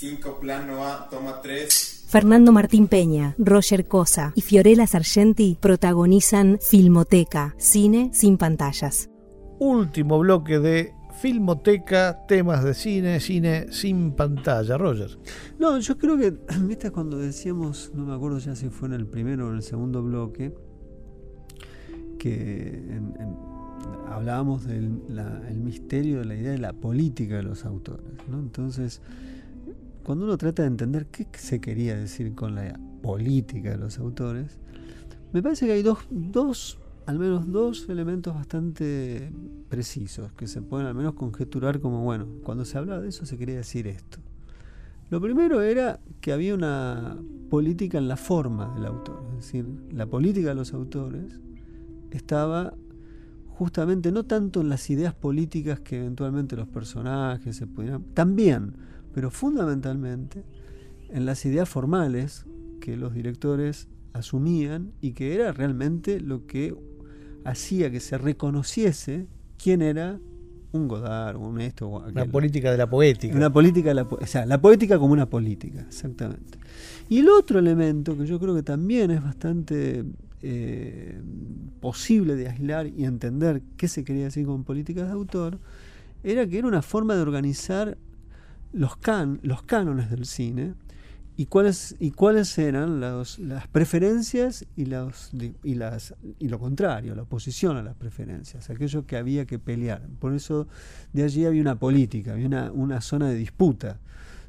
25, plano A, toma 3. Fernando Martín Peña, Roger Cosa y Fiorella Sargenti protagonizan Filmoteca, cine sin pantallas. Último bloque de Filmoteca, temas de cine, cine sin pantalla. Roger. No, yo creo que, [clears throat] viste, cuando decíamos, no me acuerdo ya si fue en el primero o en el segundo bloque, que hablábamos del misterio de la idea de la política de los autores. ¿no? Entonces, cuando uno trata de entender qué se quería decir con la política de los autores, me parece que hay dos, dos al menos dos elementos bastante precisos que se pueden al menos conjeturar como, bueno, cuando se hablaba de eso se quería decir esto. Lo primero era que había una política en la forma del autor, es decir, la política de los autores estaba justamente no tanto en las ideas políticas que eventualmente los personajes se pudieran, también, pero fundamentalmente en las ideas formales que los directores asumían y que era realmente lo que hacía que se reconociese quién era un Godard, un esto o Una política de la poética. Una política de la, o sea, la poética como una política, exactamente. Y el otro elemento que yo creo que también es bastante eh, posible de aislar y entender qué se quería decir con políticas de autor, era que era una forma de organizar los, can, los cánones del cine y cuáles y cuáles eran las preferencias y los y las y lo contrario la oposición a las preferencias aquello que había que pelear por eso de allí había una política había una, una zona de disputa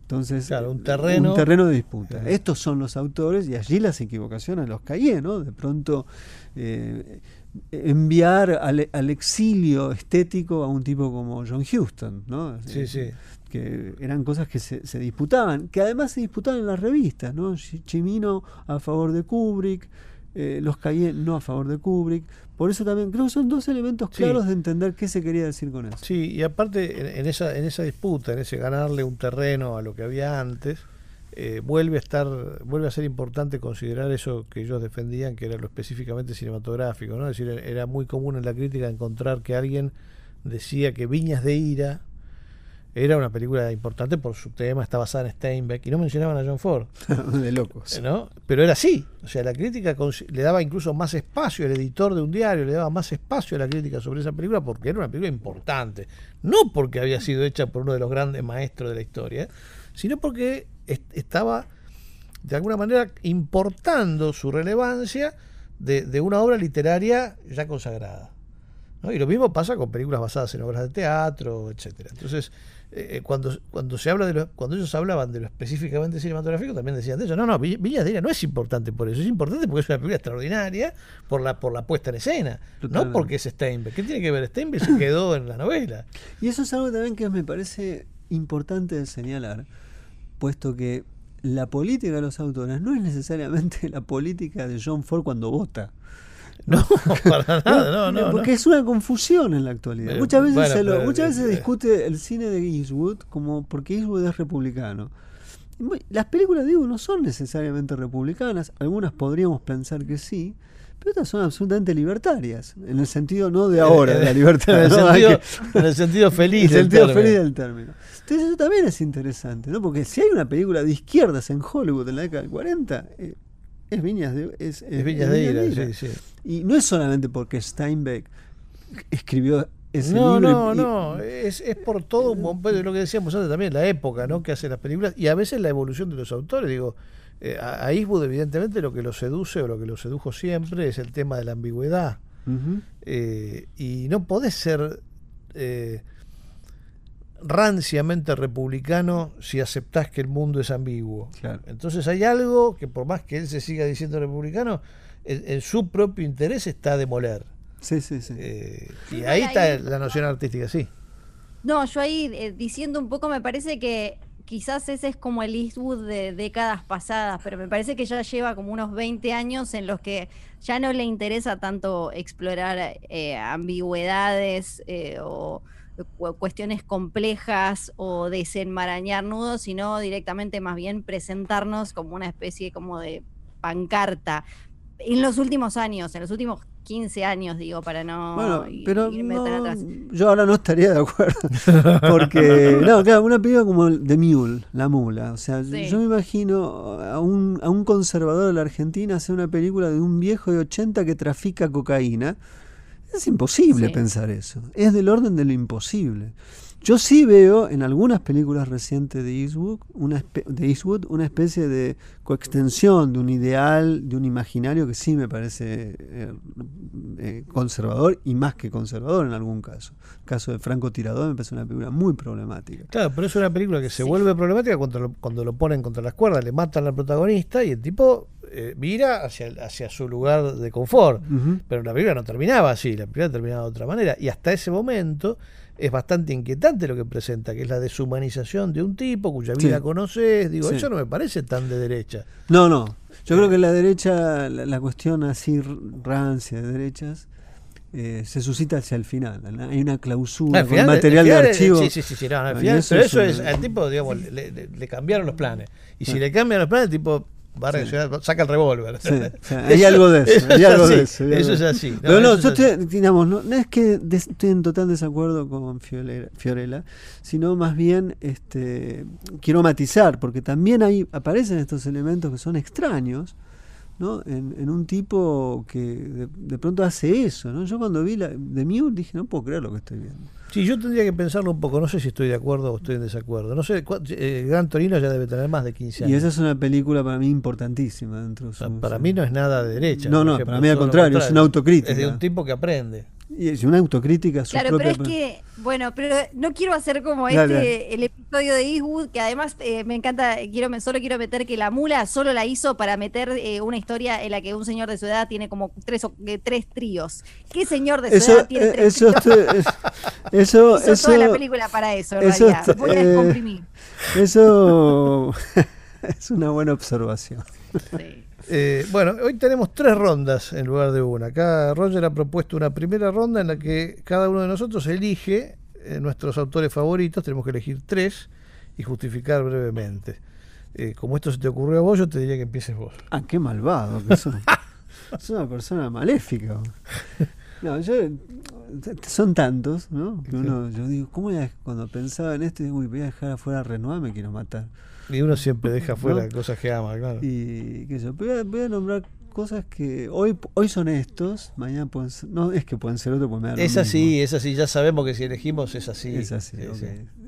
entonces, un terreno, un terreno de disputa. Estos son los autores y allí las equivocaciones los caí, ¿no? De pronto eh, enviar al, al, exilio estético a un tipo como John Huston, ¿no? Sí, sí. Que eran cosas que se, se disputaban, que además se disputaban en las revistas, ¿no? Chimino a favor de Kubrick, eh, los Cayenne no a favor de Kubrick. Por eso también creo que son dos elementos claros de entender qué se quería decir con eso. Sí, y aparte en, esa, en esa disputa, en ese ganarle un terreno a lo que había antes, eh, vuelve a estar, vuelve a ser importante considerar eso que ellos defendían, que era lo específicamente cinematográfico, ¿no? Es decir, era muy común en la crítica encontrar que alguien decía que Viñas de Ira era una película importante por su tema, está basada en Steinbeck, y no mencionaban a John Ford. [laughs] de locos. ¿no? Pero era así. O sea, la crítica le daba incluso más espacio, el editor de un diario le daba más espacio a la crítica sobre esa película porque era una película importante. No porque había sido hecha por uno de los grandes maestros de la historia, sino porque estaba de alguna manera importando su relevancia de, de una obra literaria ya consagrada. ¿no? Y lo mismo pasa con películas basadas en obras de teatro, etcétera. Entonces, eh, eh, cuando, cuando se habla de lo, cuando ellos hablaban de lo específicamente cinematográfico, también decían de eso. No, no, Villas de Ira no es importante por eso, es importante porque es una película extraordinaria por la, por la puesta en escena, no porque es Steinbeck. ¿Qué tiene que ver? Steinbeck se quedó en la novela. Y eso es algo también que me parece importante de señalar, puesto que la política de los autores no es necesariamente la política de John Ford cuando vota. No, [laughs] para nada, no, no. Porque es una confusión en la actualidad. muchas veces, se, muchas veces discute el cine de Eastwood como porque Eastwood es republicano. Las películas de Eastwood no son necesariamente republicanas, algunas podríamos pensar que sí, pero otras son absolutamente libertarias, en el sentido no de ahora, de la libertad, [laughs] en, el sentido, [laughs] en el sentido feliz, el sentido feliz del término. Entonces eso también es interesante, ¿no? porque si hay una película de izquierdas en Hollywood en la década del 40, eh, es Viñas de, es, Viñas de Ira, Sí, sí. Y no es solamente porque Steinbeck escribió ese no, libro. No, no, no, es, es por todo un lo que decíamos antes también, la época ¿no? que hace las películas y a veces la evolución de los autores. Digo, eh, a Eastwood, evidentemente, lo que lo seduce o lo que lo sedujo siempre es el tema de la ambigüedad. Eh, y no podés ser. Eh, ranciamente republicano si aceptás que el mundo es ambiguo. Entonces hay algo que por más que él se siga diciendo republicano, en, su propio interés está a demoler. Sí, sí, sí. Eh, y ahí está la noción artística, sí. No, yo ahí eh, diciendo un poco, me parece que quizás ese es como el Eastwood de décadas pasadas, pero me parece que ya lleva como unos 20 años en los que ya no le interesa tanto explorar eh, ambigüedades o cuestiones complejas o desenmarañar nudos, sino directamente más bien presentarnos como una especie como de pancarta. En los últimos años, en los últimos 15 años, digo, para no bueno, pero Yo ahora no estaría de acuerdo. [laughs] Porque, no, claro, una película como The Mule, La Mula. O sea, yo me imagino a un, a un conservador de la Argentina hacer una película de un viejo de 80 que trafica cocaína. Es imposible pensar eso. Es del orden de lo imposible. Yo sí veo en algunas películas recientes de Eastwood, una de Eastwood una especie de coextensión de un ideal, de un imaginario que sí me parece eh, eh, conservador y más que conservador en algún caso. El caso de Franco Tirador me parece una película muy problemática. Claro, pero es una película que se vuelve problemática cuando lo, cuando lo ponen contra las cuerdas, le matan al protagonista y el tipo eh, mira hacia, hacia su lugar de confort. Pero la película no terminaba así, la película terminaba de otra manera. Y hasta ese momento es bastante inquietante lo que presenta, que es la deshumanización de un tipo cuya vida conoces. Digo, eso no me parece tan de derecha. No, no. Yo creo que la derecha, la, cuestión así rancia de derechas, eh, se suscita hacia el final. Hay una clausura con material de archivo. Sí, sí, sí, pero eso es, al tipo, digamos, le, cambiaron los planes. Y si le cambian los planes, el tipo saca el revólver. [laughs] hay algo de eso. Hay algo de eso, eso es así. No, no, yo estoy, digamos, no, es que estoy en total desacuerdo con Fiorella, sino más bien este, quiero matizar, porque también ahí aparecen estos elementos que son extraños. ¿no? En, un tipo que de, pronto hace eso. ¿no? Yo cuando vi la, de Mule dije, no puedo creer lo que estoy viendo. Sí, yo tendría que pensarlo un poco. No sé si estoy de acuerdo o estoy en desacuerdo. No sé, eh, Gran Torino ya debe tener más de 15 años. Y esa es una película para mí importantísima dentro de Para mí no es nada de derecha. No, no, para mí al contrario, es una autocrítica. Es de un tipo que aprende. Y es una autocrítica. claro, pero es que, bueno, pero no quiero hacer como este, el episodio de Eastwood, que además eh, me encanta, quiero solo quiero meter que la mula solo la hizo para meter eh, una historia en la que un señor de su edad tiene como tres, tres tríos. ¿Qué señor de su edad tiene tres eso, tríos? [laughs] Eso, eso, eso, toda la película para eso, en realidad. Voy a eh, descomprimir. Eso [laughs] es una buena observación. Eh, bueno, hoy tenemos tres rondas en lugar de una. Acá Roger ha propuesto una primera ronda en la que cada uno de nosotros elige eh, nuestros autores favoritos. Tenemos que elegir tres y justificar brevemente. como esto se te ocurrió a vos, yo te diría que empieces vos. Ah, qué malvado que sos. [laughs] sos una persona maléfica. No, yo son tantos, ¿no? Que uno, yo digo, ¿cómo es cuando pensaba en esto? Uy, voy a dejar afuera a Renoir, me quiero matar. Y uno siempre deja afuera cosas que ama, claro. Y qué sé voy a, voy a nombrar cosas que hoy hoy son estos, mañana pueden ser, no es que pueden ser otros, pues me Es así, es así, ya sabemos que si elegimos es así. Es así,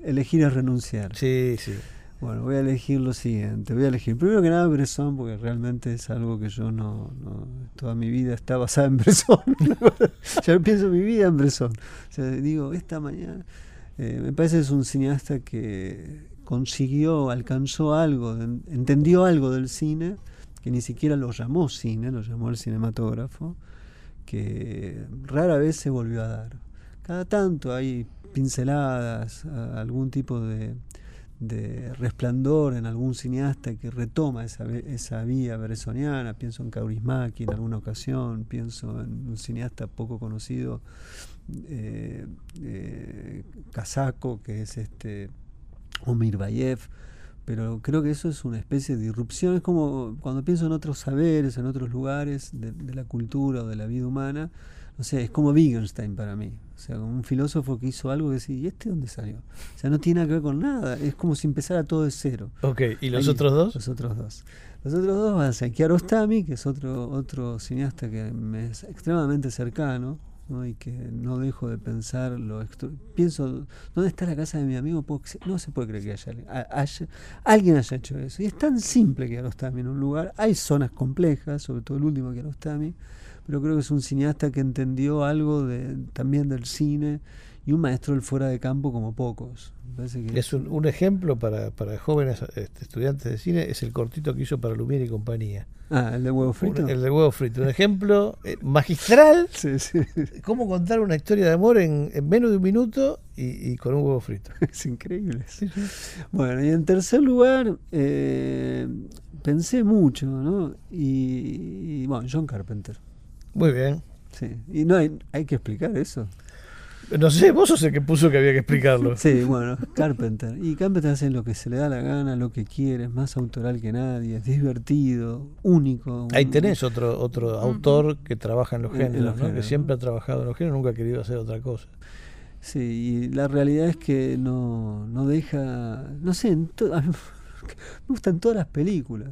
Elegir es renunciar. Sí, sí. Bueno, voy a elegir lo siguiente. Voy a elegir primero que nada Bresson, porque realmente es algo que yo no. toda mi vida está basada en Bresson. [laughs] yo pienso mi vida en Bresson. O sea, digo, esta mañana. Eh, me parece que es un cineasta que consiguió, alcanzó algo, entendió algo del cine, que ni siquiera lo llamó cine, lo llamó el cinematógrafo, que rara vez se volvió a dar. Cada tanto hay pinceladas, algún tipo de resplandor en algún cineasta que retoma esa, esa vía beresoniana, pienso en Kaurismäki en alguna ocasión, pienso en un cineasta poco conocido, eh, eh que es este Omir Bayev, pero creo que eso es una especie de irrupción, es como cuando pienso en otros saberes, en otros lugares de, de la cultura o de la vida humana, no sé, es como Wittgenstein para mí. O sea, como un filósofo que hizo algo que decía, ¿y este dónde salió? O sea, no tiene nada que ver con nada. Es como si empezara todo de cero. Ok, ¿y los otros dos? Los otros dos. Los otros dos van a ser Kiarostami, que es otro, otro cineasta que me es extremadamente cercano, y que no dejo de pensar lo pienso dónde está la casa de mi amigo no se puede creer que haya, alguien haya hecho eso y es tan simple Kiarostami en un lugar hay zonas complejas sobre todo el último Kiarostami pero creo que es un cineasta que entendió algo de, también del cine y un maestro del fuera de campo como pocos. es un, ejemplo para, para jóvenes este, estudiantes de cine, es el cortito que hizo para Lumière y compañía. Ah, el de huevo frito. el de huevo frito, un ejemplo eh, magistral. [laughs] Sí, sí. Cómo contar una historia de amor en, menos de un minuto y, con un huevo frito. [laughs] Es increíble. Bueno, y en tercer lugar, eh, pensé mucho, ¿no? y bueno, John Carpenter. Muy bien. Sí. Y no hay, hay que explicar eso. No sé, vos sos el que puso que había que explicarlo. [laughs] Sí, bueno, Carpenter. Y Carpenter hace lo que se le da la gana, lo que quiere, es más autoral que nadie, es divertido, único. Ahí tenés otro otro autor que trabaja en los géneros, ¿no? que siempre ha trabajado en los géneros, nunca ha querido hacer otra cosa. Sí, y la realidad es que no, no deja, no sé, [laughs] me gustan todas las películas.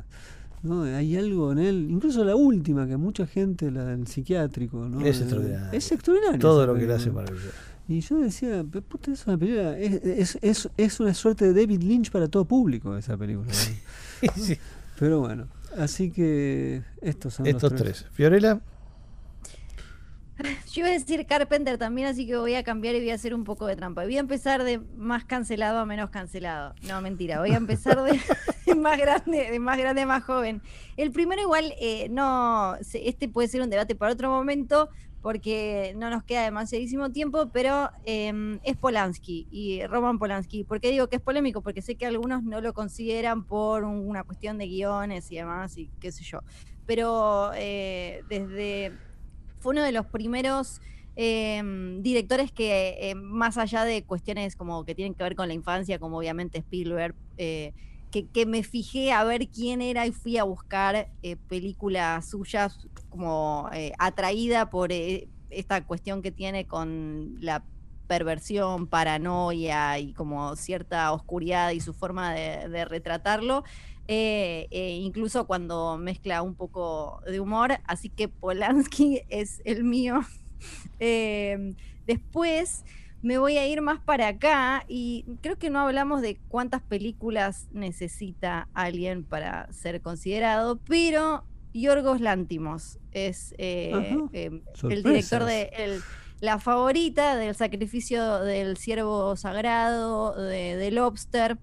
¿no? Hay algo en él, incluso la última, que mucha gente, la del psiquiátrico, ¿no? Es extraordinario. Es extraordinario. Todo lo que le hace maravilloso. Y yo decía, puta, es una película, es, es, es, una suerte de David Lynch para todo público esa película. [laughs] sí. Pero bueno, así que estos son estos los tres. Fiorella. [laughs] Yo iba a decir Carpenter también, así que voy a cambiar y voy a hacer un poco de trampa. Voy a empezar de más cancelado a menos cancelado. No, mentira. Voy a empezar de, [laughs] más grande, de más grande a más joven. El primero igual, eh, no, este puede ser un debate para otro momento, porque no nos queda demasiadísimo tiempo, pero em, es Polanski y Roman Polanski. ¿Por qué digo que es polémico? Porque sé que algunos no lo consideran por una cuestión de guiones y demás, y qué sé yo. Pero eh, desde fue uno de los primeros em, directores que, eh, más allá de cuestiones como que tienen que ver con la infancia, como obviamente Spielberg, eh, que, me fijé a ver quién era y fui a buscar eh, películas suyas como atraída por esta cuestión que tiene con la perversión, paranoia y como cierta oscuridad y su forma de retratarlo. Eh, eh, incluso cuando mezcla un poco de humor, así que Polanski [laughs] es el mío. [laughs] Em, después me voy a ir más para acá y creo que no hablamos de cuántas películas necesita alguien para ser considerado, pero Yorgos Lántimos es eh, em, el director de La Favorita, del Sacrificio del Ciervo Sagrado, de, de Lobster.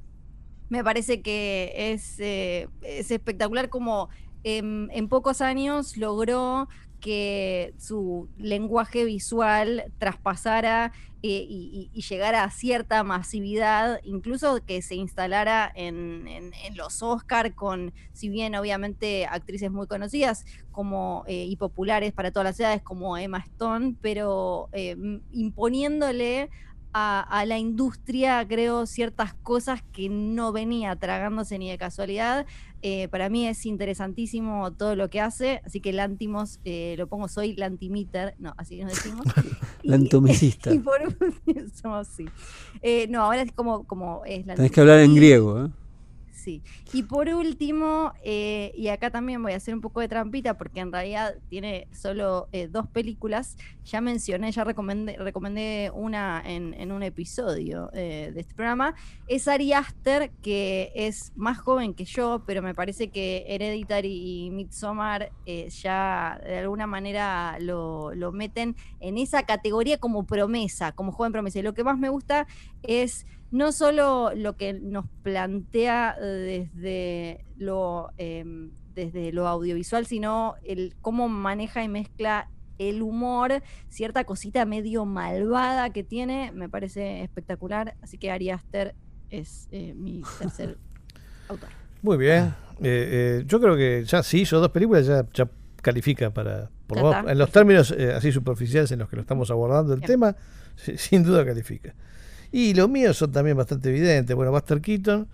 Me parece que es, eh, es espectacular como en, pocos años logró que su lenguaje visual traspasara eh, y, llegara a cierta masividad, incluso que se instalara en, los Oscar con, si bien obviamente actrices muy conocidas como eh, y populares para todas las edades como Emma Stone, pero imponiéndole a, la industria, creo, ciertas cosas que no venía tragándose ni de casualidad. Eh, para mí es interesantísimo todo lo que hace, así que Lantimos, eh, lo pongo, soy Lantimiter, no, así nos decimos. [laughs] Lantomicista. [laughs] Y, por [laughs] somos, sí. Eh, no, ahora es como, como es Tenés que hablar en griego, ¿eh? Y por último, eh, y acá también voy a hacer un poco de trampita porque en realidad tiene solo eh, dos películas. Ya mencioné, ya recomendé, recomendé una en, un episodio eh, de este programa. Es Ari Aster, que es más joven que yo, pero me parece que Hereditary y Midsommar ya de alguna manera lo, lo meten en esa categoría como promesa, como joven promesa. Y lo que más me gusta es no solo lo que nos plantea desde lo, em, desde lo audiovisual, sino el cómo maneja y mezcla el humor, cierta cosita medio malvada que tiene, me parece espectacular. Así que Ari Aster es eh, mi tercer [laughs] autor. Muy bien. Eh, eh, yo creo que ya sí hizo dos películas, ya, ya califica para. en los términos así superficiales en los que lo estamos abordando el tema, [laughs] sin duda califica. Y los míos son también bastante evidentes. Bueno, Buster Keaton,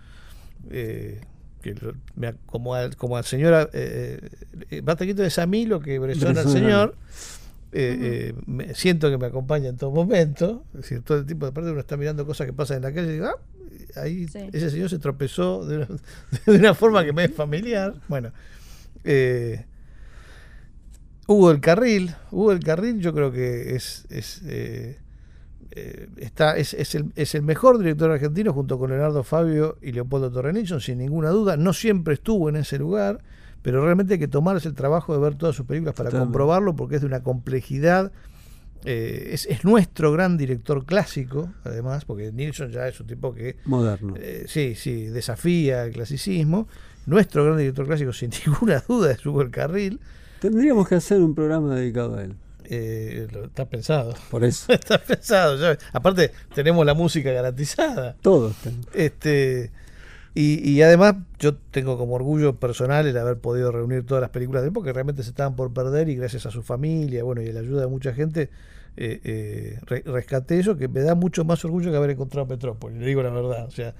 eh, que como, al, como al señor, eh, eh, Buster Keaton es a mí lo que Bresson al señor. Eh, me, siento que me acompaña en todo momento. Es decir, todo el tiempo de parte uno está mirando cosas que pasan en la calle y digo, ah, ahí ese señor se tropezó de una, [laughs] de una, forma que me es familiar. Bueno, Hugo el Carril, Hugo el Carril yo creo que es, es eh, está, es, es, el, es, el, mejor director argentino junto con Leonardo Fabio y Leopoldo Torrenilson, sin ninguna duda. No siempre estuvo en ese lugar, pero realmente hay que tomarse el trabajo de ver todas sus películas para comprobarlo, porque es de una complejidad. Eh, es, es, nuestro gran director clásico, además, porque Nilsson ya es un tipo que. Moderno. Eh, sí, sí, desafía el clasicismo. Nuestro gran director clásico, [laughs] sin ninguna duda, es Hugo el Carril. Tendríamos que hacer un programa dedicado a él. Eh, está pensado. Por eso. [laughs] está pensado. Aparte, tenemos la música garantizada. Todos. Este, Y, además yo tengo como orgullo personal el haber podido reunir todas las películas de él porque realmente se estaban por perder y gracias a su familia bueno y a la ayuda de mucha gente eh, eh, rescaté eso que me da mucho más orgullo que haber encontrado Metrópolis, le digo la verdad. O sea,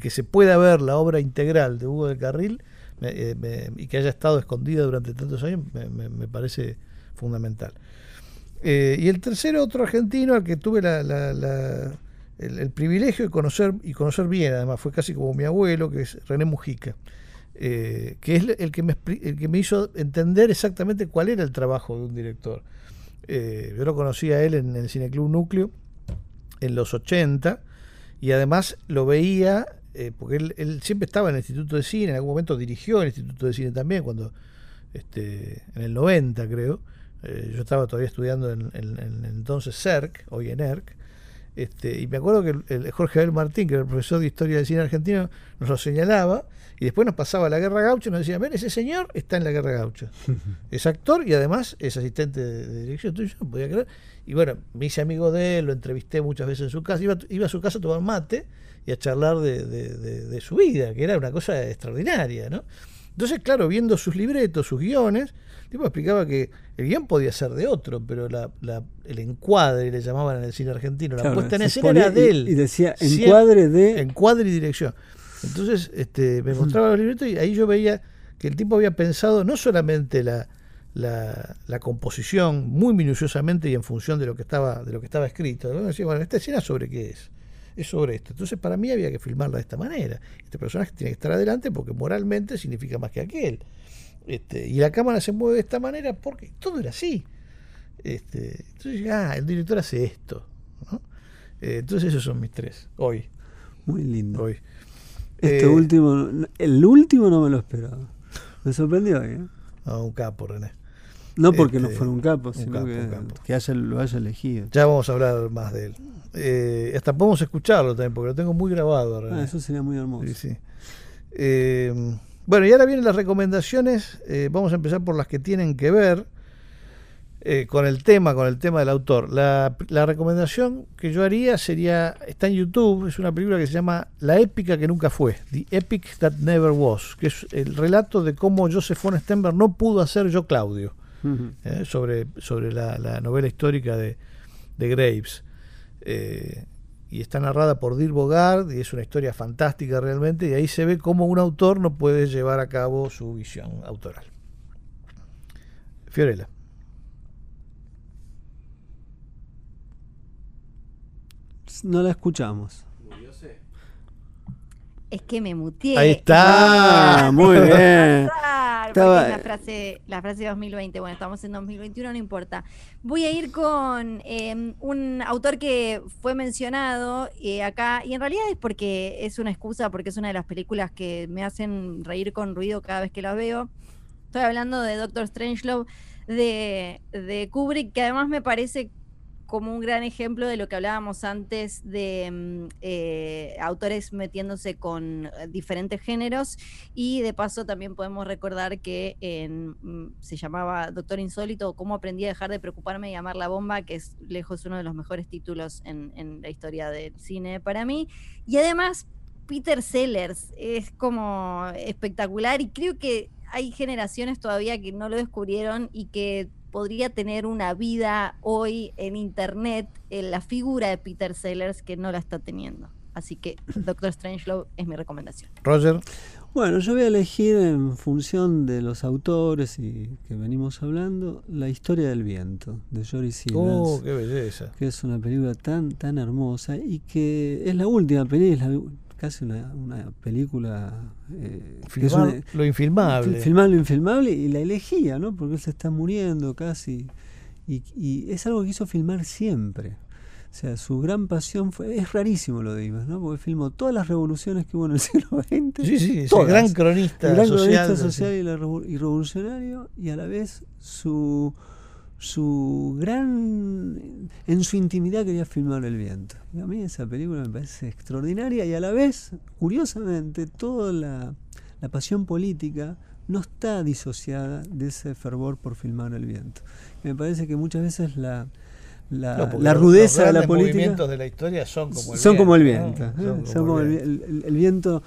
que, se pueda ver la obra integral de Hugo del Carril eh, y que haya estado escondida durante tantos años me, parece fundamental. Y el tercero, otro argentino al que tuve el, privilegio de conocer y conocer bien, además fue casi como mi abuelo, que es René Mujica, eh, que es el que, me, el que me hizo entender exactamente cuál era el trabajo de un director. Eh, yo lo conocí a él en el Cineclub Núcleo en los 80 y además lo veía, eh, porque él, siempre estaba en el Instituto de Cine, en algún momento dirigió el Instituto de Cine también, cuando este, en el 90 creo, yo estaba todavía estudiando en, en, entonces CERC, hoy en ERC, este, y me acuerdo que el, Jorge Abel Martín, que era el profesor de historia del cine argentino, nos lo señalaba y después nos pasaba a la Guerra Gaucha y nos decía, ven, ese señor está en la Guerra Gaucha. [laughs] es actor y además es asistente de, dirección. Entonces yo no podía creer. Y bueno, me hice amigo de él, lo entrevisté muchas veces en su casa, iba, iba a su casa a tomar mate y a charlar de, de, su vida, que era una cosa extraordinaria, ¿no? Entonces, claro, viendo sus libretos, sus guiones, tipo explicaba que el guion podía ser de otro, pero la, el encuadre, le llamaban en el cine argentino, la puesta en escena era de él. Y, decía encuadre de... Encuadre y dirección. Entonces este, me mostraba los libretos y ahí yo veía que el tipo había pensado no solamente la, la, la, composición muy minuciosamente y en función de lo que estaba, de lo que estaba escrito. Decía, bueno, esta escena sobre qué es es sobre esto. Entonces, para mí había que filmarla de esta manera. Este personaje tiene que estar adelante porque moralmente significa más que aquel. Este, y la cámara se mueve de esta manera porque todo era así. Este, entonces, ah, el director hace esto. Eh, entonces, esos son mis tres. Hoy. Muy lindo. Hoy. Este eh, último, el último no me lo esperaba. Me sorprendió. ¿eh? Ah, un capo, René. No porque no este, fuera un capo, sino que, que lo haya elegido. Ya vamos a hablar más de él. Eh, hasta podemos escucharlo también, porque lo tengo muy grabado. Ah, eso sería muy hermoso. Eh, bueno, y ahora vienen las recomendaciones. Eh, vamos a empezar por las que tienen que ver con el tema, con el tema del autor. La, la, recomendación que yo haría sería, está en YouTube, es una película que se llama La épica que nunca fue, The Epic That Never Was, que es el relato de cómo Joseph von Stenberg no pudo hacer Yo Claudio, sobre, sobre la, novela histórica de, de Graves. Eh, y está narrada por Dir Bogard y es una historia fantástica realmente y ahí se ve cómo un autor no puede llevar a cabo su visión autoral. Fiorella. No la escuchamos. Es que me muteé. Ahí está. Ah, muy [laughs] bien. la frase, la frase 2020. Bueno, estamos en 2021, no importa. Voy a ir con em, un autor que fue mencionado eh, acá, y en realidad es porque es una excusa, porque es una de las películas que me hacen reír con ruido cada vez que la veo. Estoy hablando de Doctor Strangelove de, de Kubrick, que además me parece como un gran ejemplo de lo que hablábamos antes de mm, eh, autores metiéndose con eh, diferentes géneros y de paso también podemos recordar que mm, se llamaba Doctor Insólito, cómo aprendí a dejar de preocuparme y amar la bomba, que es lejos uno de los mejores títulos en, en la historia del cine para mí. Y además Peter Sellers es como espectacular y creo que hay generaciones todavía que no lo descubrieron y que podría tener una vida hoy en Internet en la figura de Peter Sellers que no la está teniendo. Así que [coughs] Doctor Strangelove es mi recomendación. Roger. Bueno, yo voy a elegir en función de los autores y que venimos hablando, La historia del viento de Joris Simmons. Oh, qué belleza. Que es una película tan tan hermosa y que es la última película, casi una, una película... Eh, lo infilmable. Filmar lo infilmable y la elegía, ¿no? Porque él se está muriendo casi. Y, y, es algo que hizo filmar siempre. O sea, su gran pasión fue... Es rarísimo lo de Ibas, ¿no? Porque filmó todas las revoluciones que hubo en el [laughs] siglo XX. Sí, sí, es el gran cronista el gran social. Cronista social y, y revolucionario. Y a la vez su su gran en su intimidad quería filmar el viento y a mí esa película me parece extraordinaria y a la vez curiosamente toda la, pasión política no está disociada de ese fervor por filmar el viento me parece que muchas veces la, la, rudeza de la política. Los movimientos de la historia son como el son viento. Como el viento Son, como, el, viento. El viento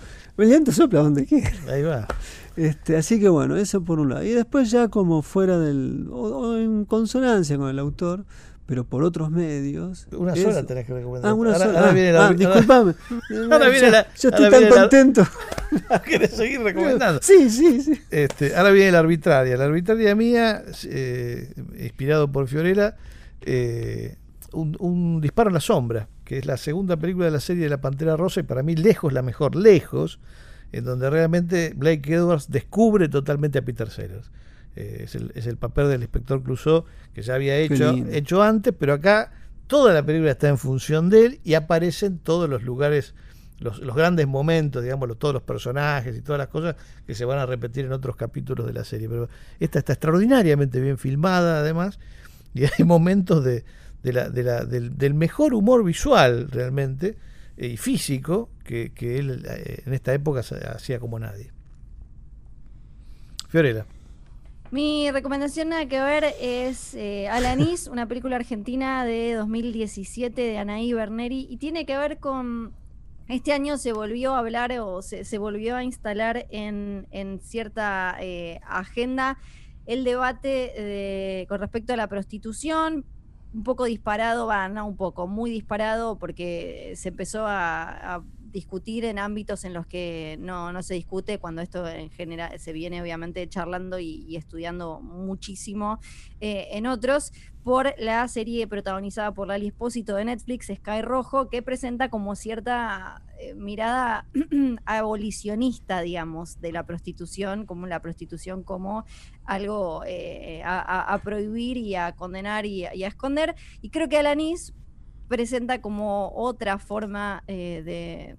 sopla donde quiera. Ahí va. Este, así que bueno, eso por un lado. Y después ya como fuera del, o, en consonancia con el autor, pero por otros medios. Una sola tenés que recomendar. Ah, una sola. Ahora viene la, ah, disculpame. [laughs] Ahora viene la, yo estoy tan contento. [laughs] ¿Quieres seguir recomendando? Sí, sí, sí. Este, ahora viene la arbitraria. La arbitraria mía, eh, inspirado por Fiorella, eh, un, un, disparo en la sombra, que es la segunda película de la serie de La Pantera Rosa y para mí lejos la mejor, lejos en donde realmente Blake Edwards descubre totalmente a Peter Sellers. Eh, es, el, es, el, papel del inspector Clouseau que ya había hecho, hecho antes, pero acá toda la película está en función de él y aparecen todos los lugares, los, los grandes momentos, digamos, todos los personajes y todas las cosas que se van a repetir en otros capítulos de la serie. Pero esta está extraordinariamente bien filmada, además, y hay [laughs] momentos de, de la, de la, del, del mejor humor visual realmente y físico que, que él eh, en esta época hacía como nadie. Fiorella. Mi recomendación nada que ver es eh, Alanis, [laughs] una película argentina de 2017 de Anaí Berneri, y tiene que ver con. Este año se volvió a hablar o se, se volvió a instalar en, en cierta eh, agenda el debate de, con respecto a la prostitución, un poco disparado, va, no un poco, muy disparado porque se empezó a, discutir en ámbitos en los que no, no, se discute cuando esto en general se viene obviamente charlando y, estudiando muchísimo eh, en otros por la serie protagonizada por Lali Espósito de Netflix, Sky Rojo, que presenta como cierta mirada [clears throat] abolicionista, digamos, de la prostitución, como la prostitución como algo eh, a, prohibir y a condenar y, a esconder. Y creo que Alanis presenta como otra forma eh, de,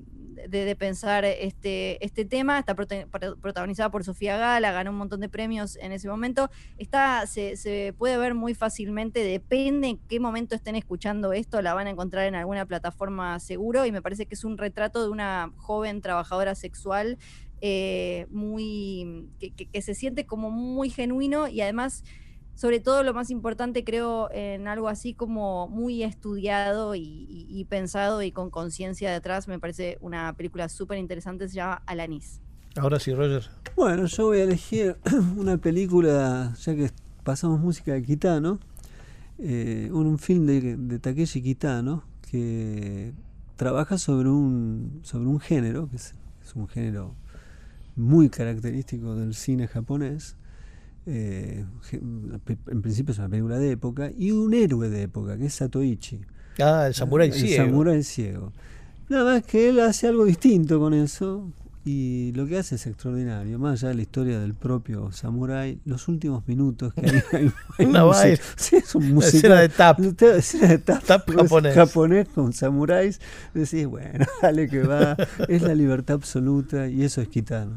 de, pensar este, este tema. Está protagonizada por Sofía Gala, ganó un montón de premios en ese momento. Está, se, puede ver muy fácilmente, depende en qué momento estén escuchando esto, la van a encontrar en alguna plataforma seguro y me parece que es un retrato de una joven trabajadora sexual eh, muy que, que se siente como muy genuino y además sobre todo lo más importante creo en algo así como muy estudiado y, pensado y con conciencia detrás. Me parece una película súper interesante, se llama Alanis. Ahora sí, Roger. Bueno, yo voy a elegir [clears throat] una película, ya que pasamos música de Kitano, eh, un, film de, de Takeshi Kitano que trabaja sobre un, sobre un género, que es un género muy característico del cine japonés, eh, en principio es una película de época, y un héroe de época, que es Satoichi. Ah, el samurái ciego. El samurái ciego. Nada más que él hace algo distinto con eso, y lo que hace es extraordinario. Más allá de la historia del propio samurái, los últimos minutos que hay, [laughs] hay, una sí, es un musical, escena de tap, escena de tap, tap japonés. japonés con samuráis. Decís, bueno, [laughs] dale que va, es la libertad absoluta y eso es quitano.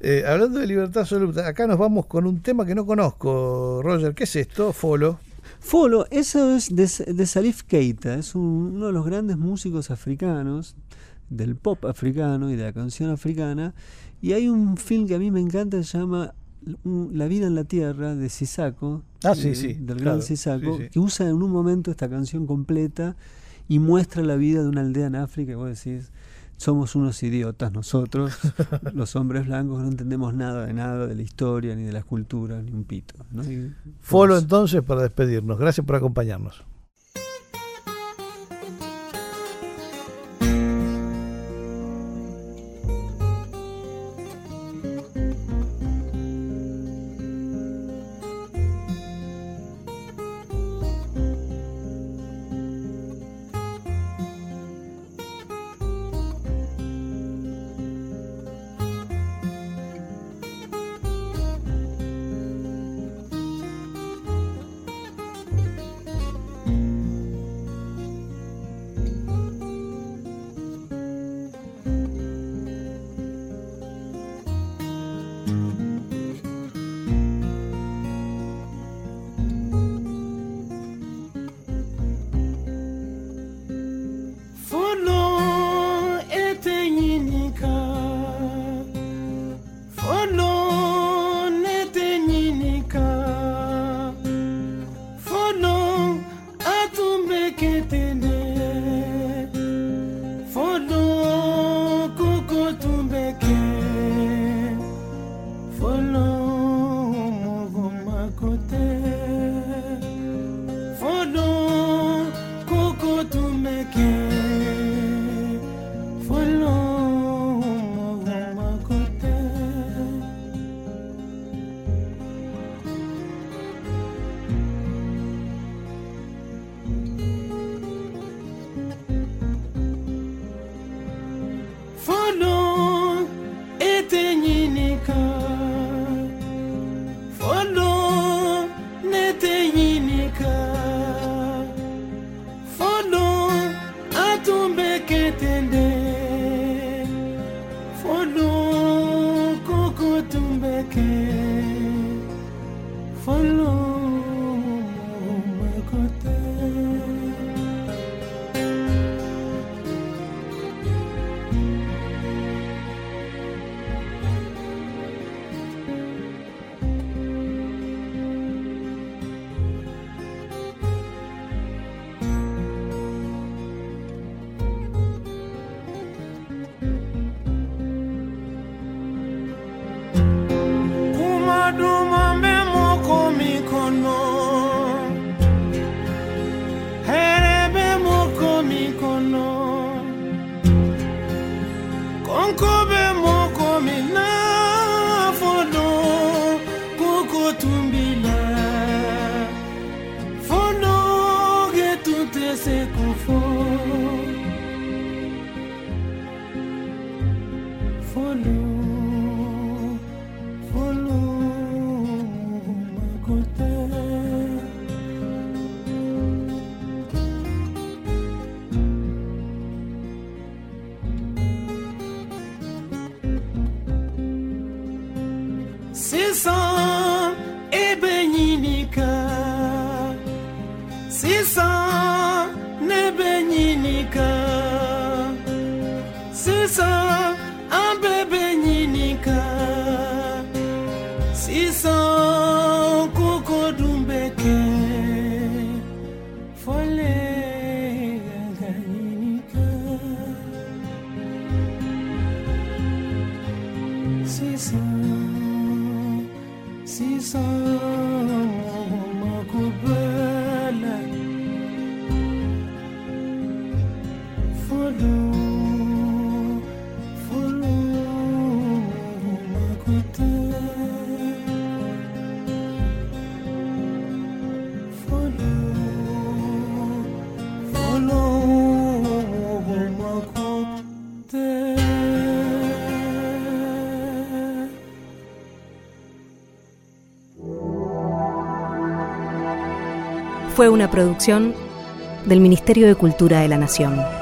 Eh, hablando de libertad absoluta, acá nos vamos con un tema que no conozco, Roger. ¿Qué es esto? Folo. Folo, eso es de, Salif Keita, es uno de los grandes músicos africanos, del pop africano y de la canción africana. Y hay un film que a mí me encanta, se llama La vida en la tierra, de Sisako, ah, sí, sí, del gran Sisako, que usa en un momento esta canción completa y muestra la vida de una aldea en África. Y vos decís, somos unos idiotas nosotros, [laughs] los hombres blancos, no entendemos nada de nada, de la historia, ni de la escultura, ni un pito. ¿no? Folo entonces para despedirnos. Gracias por acompañarnos. Fue una producción del Ministerio de Cultura de la Nación.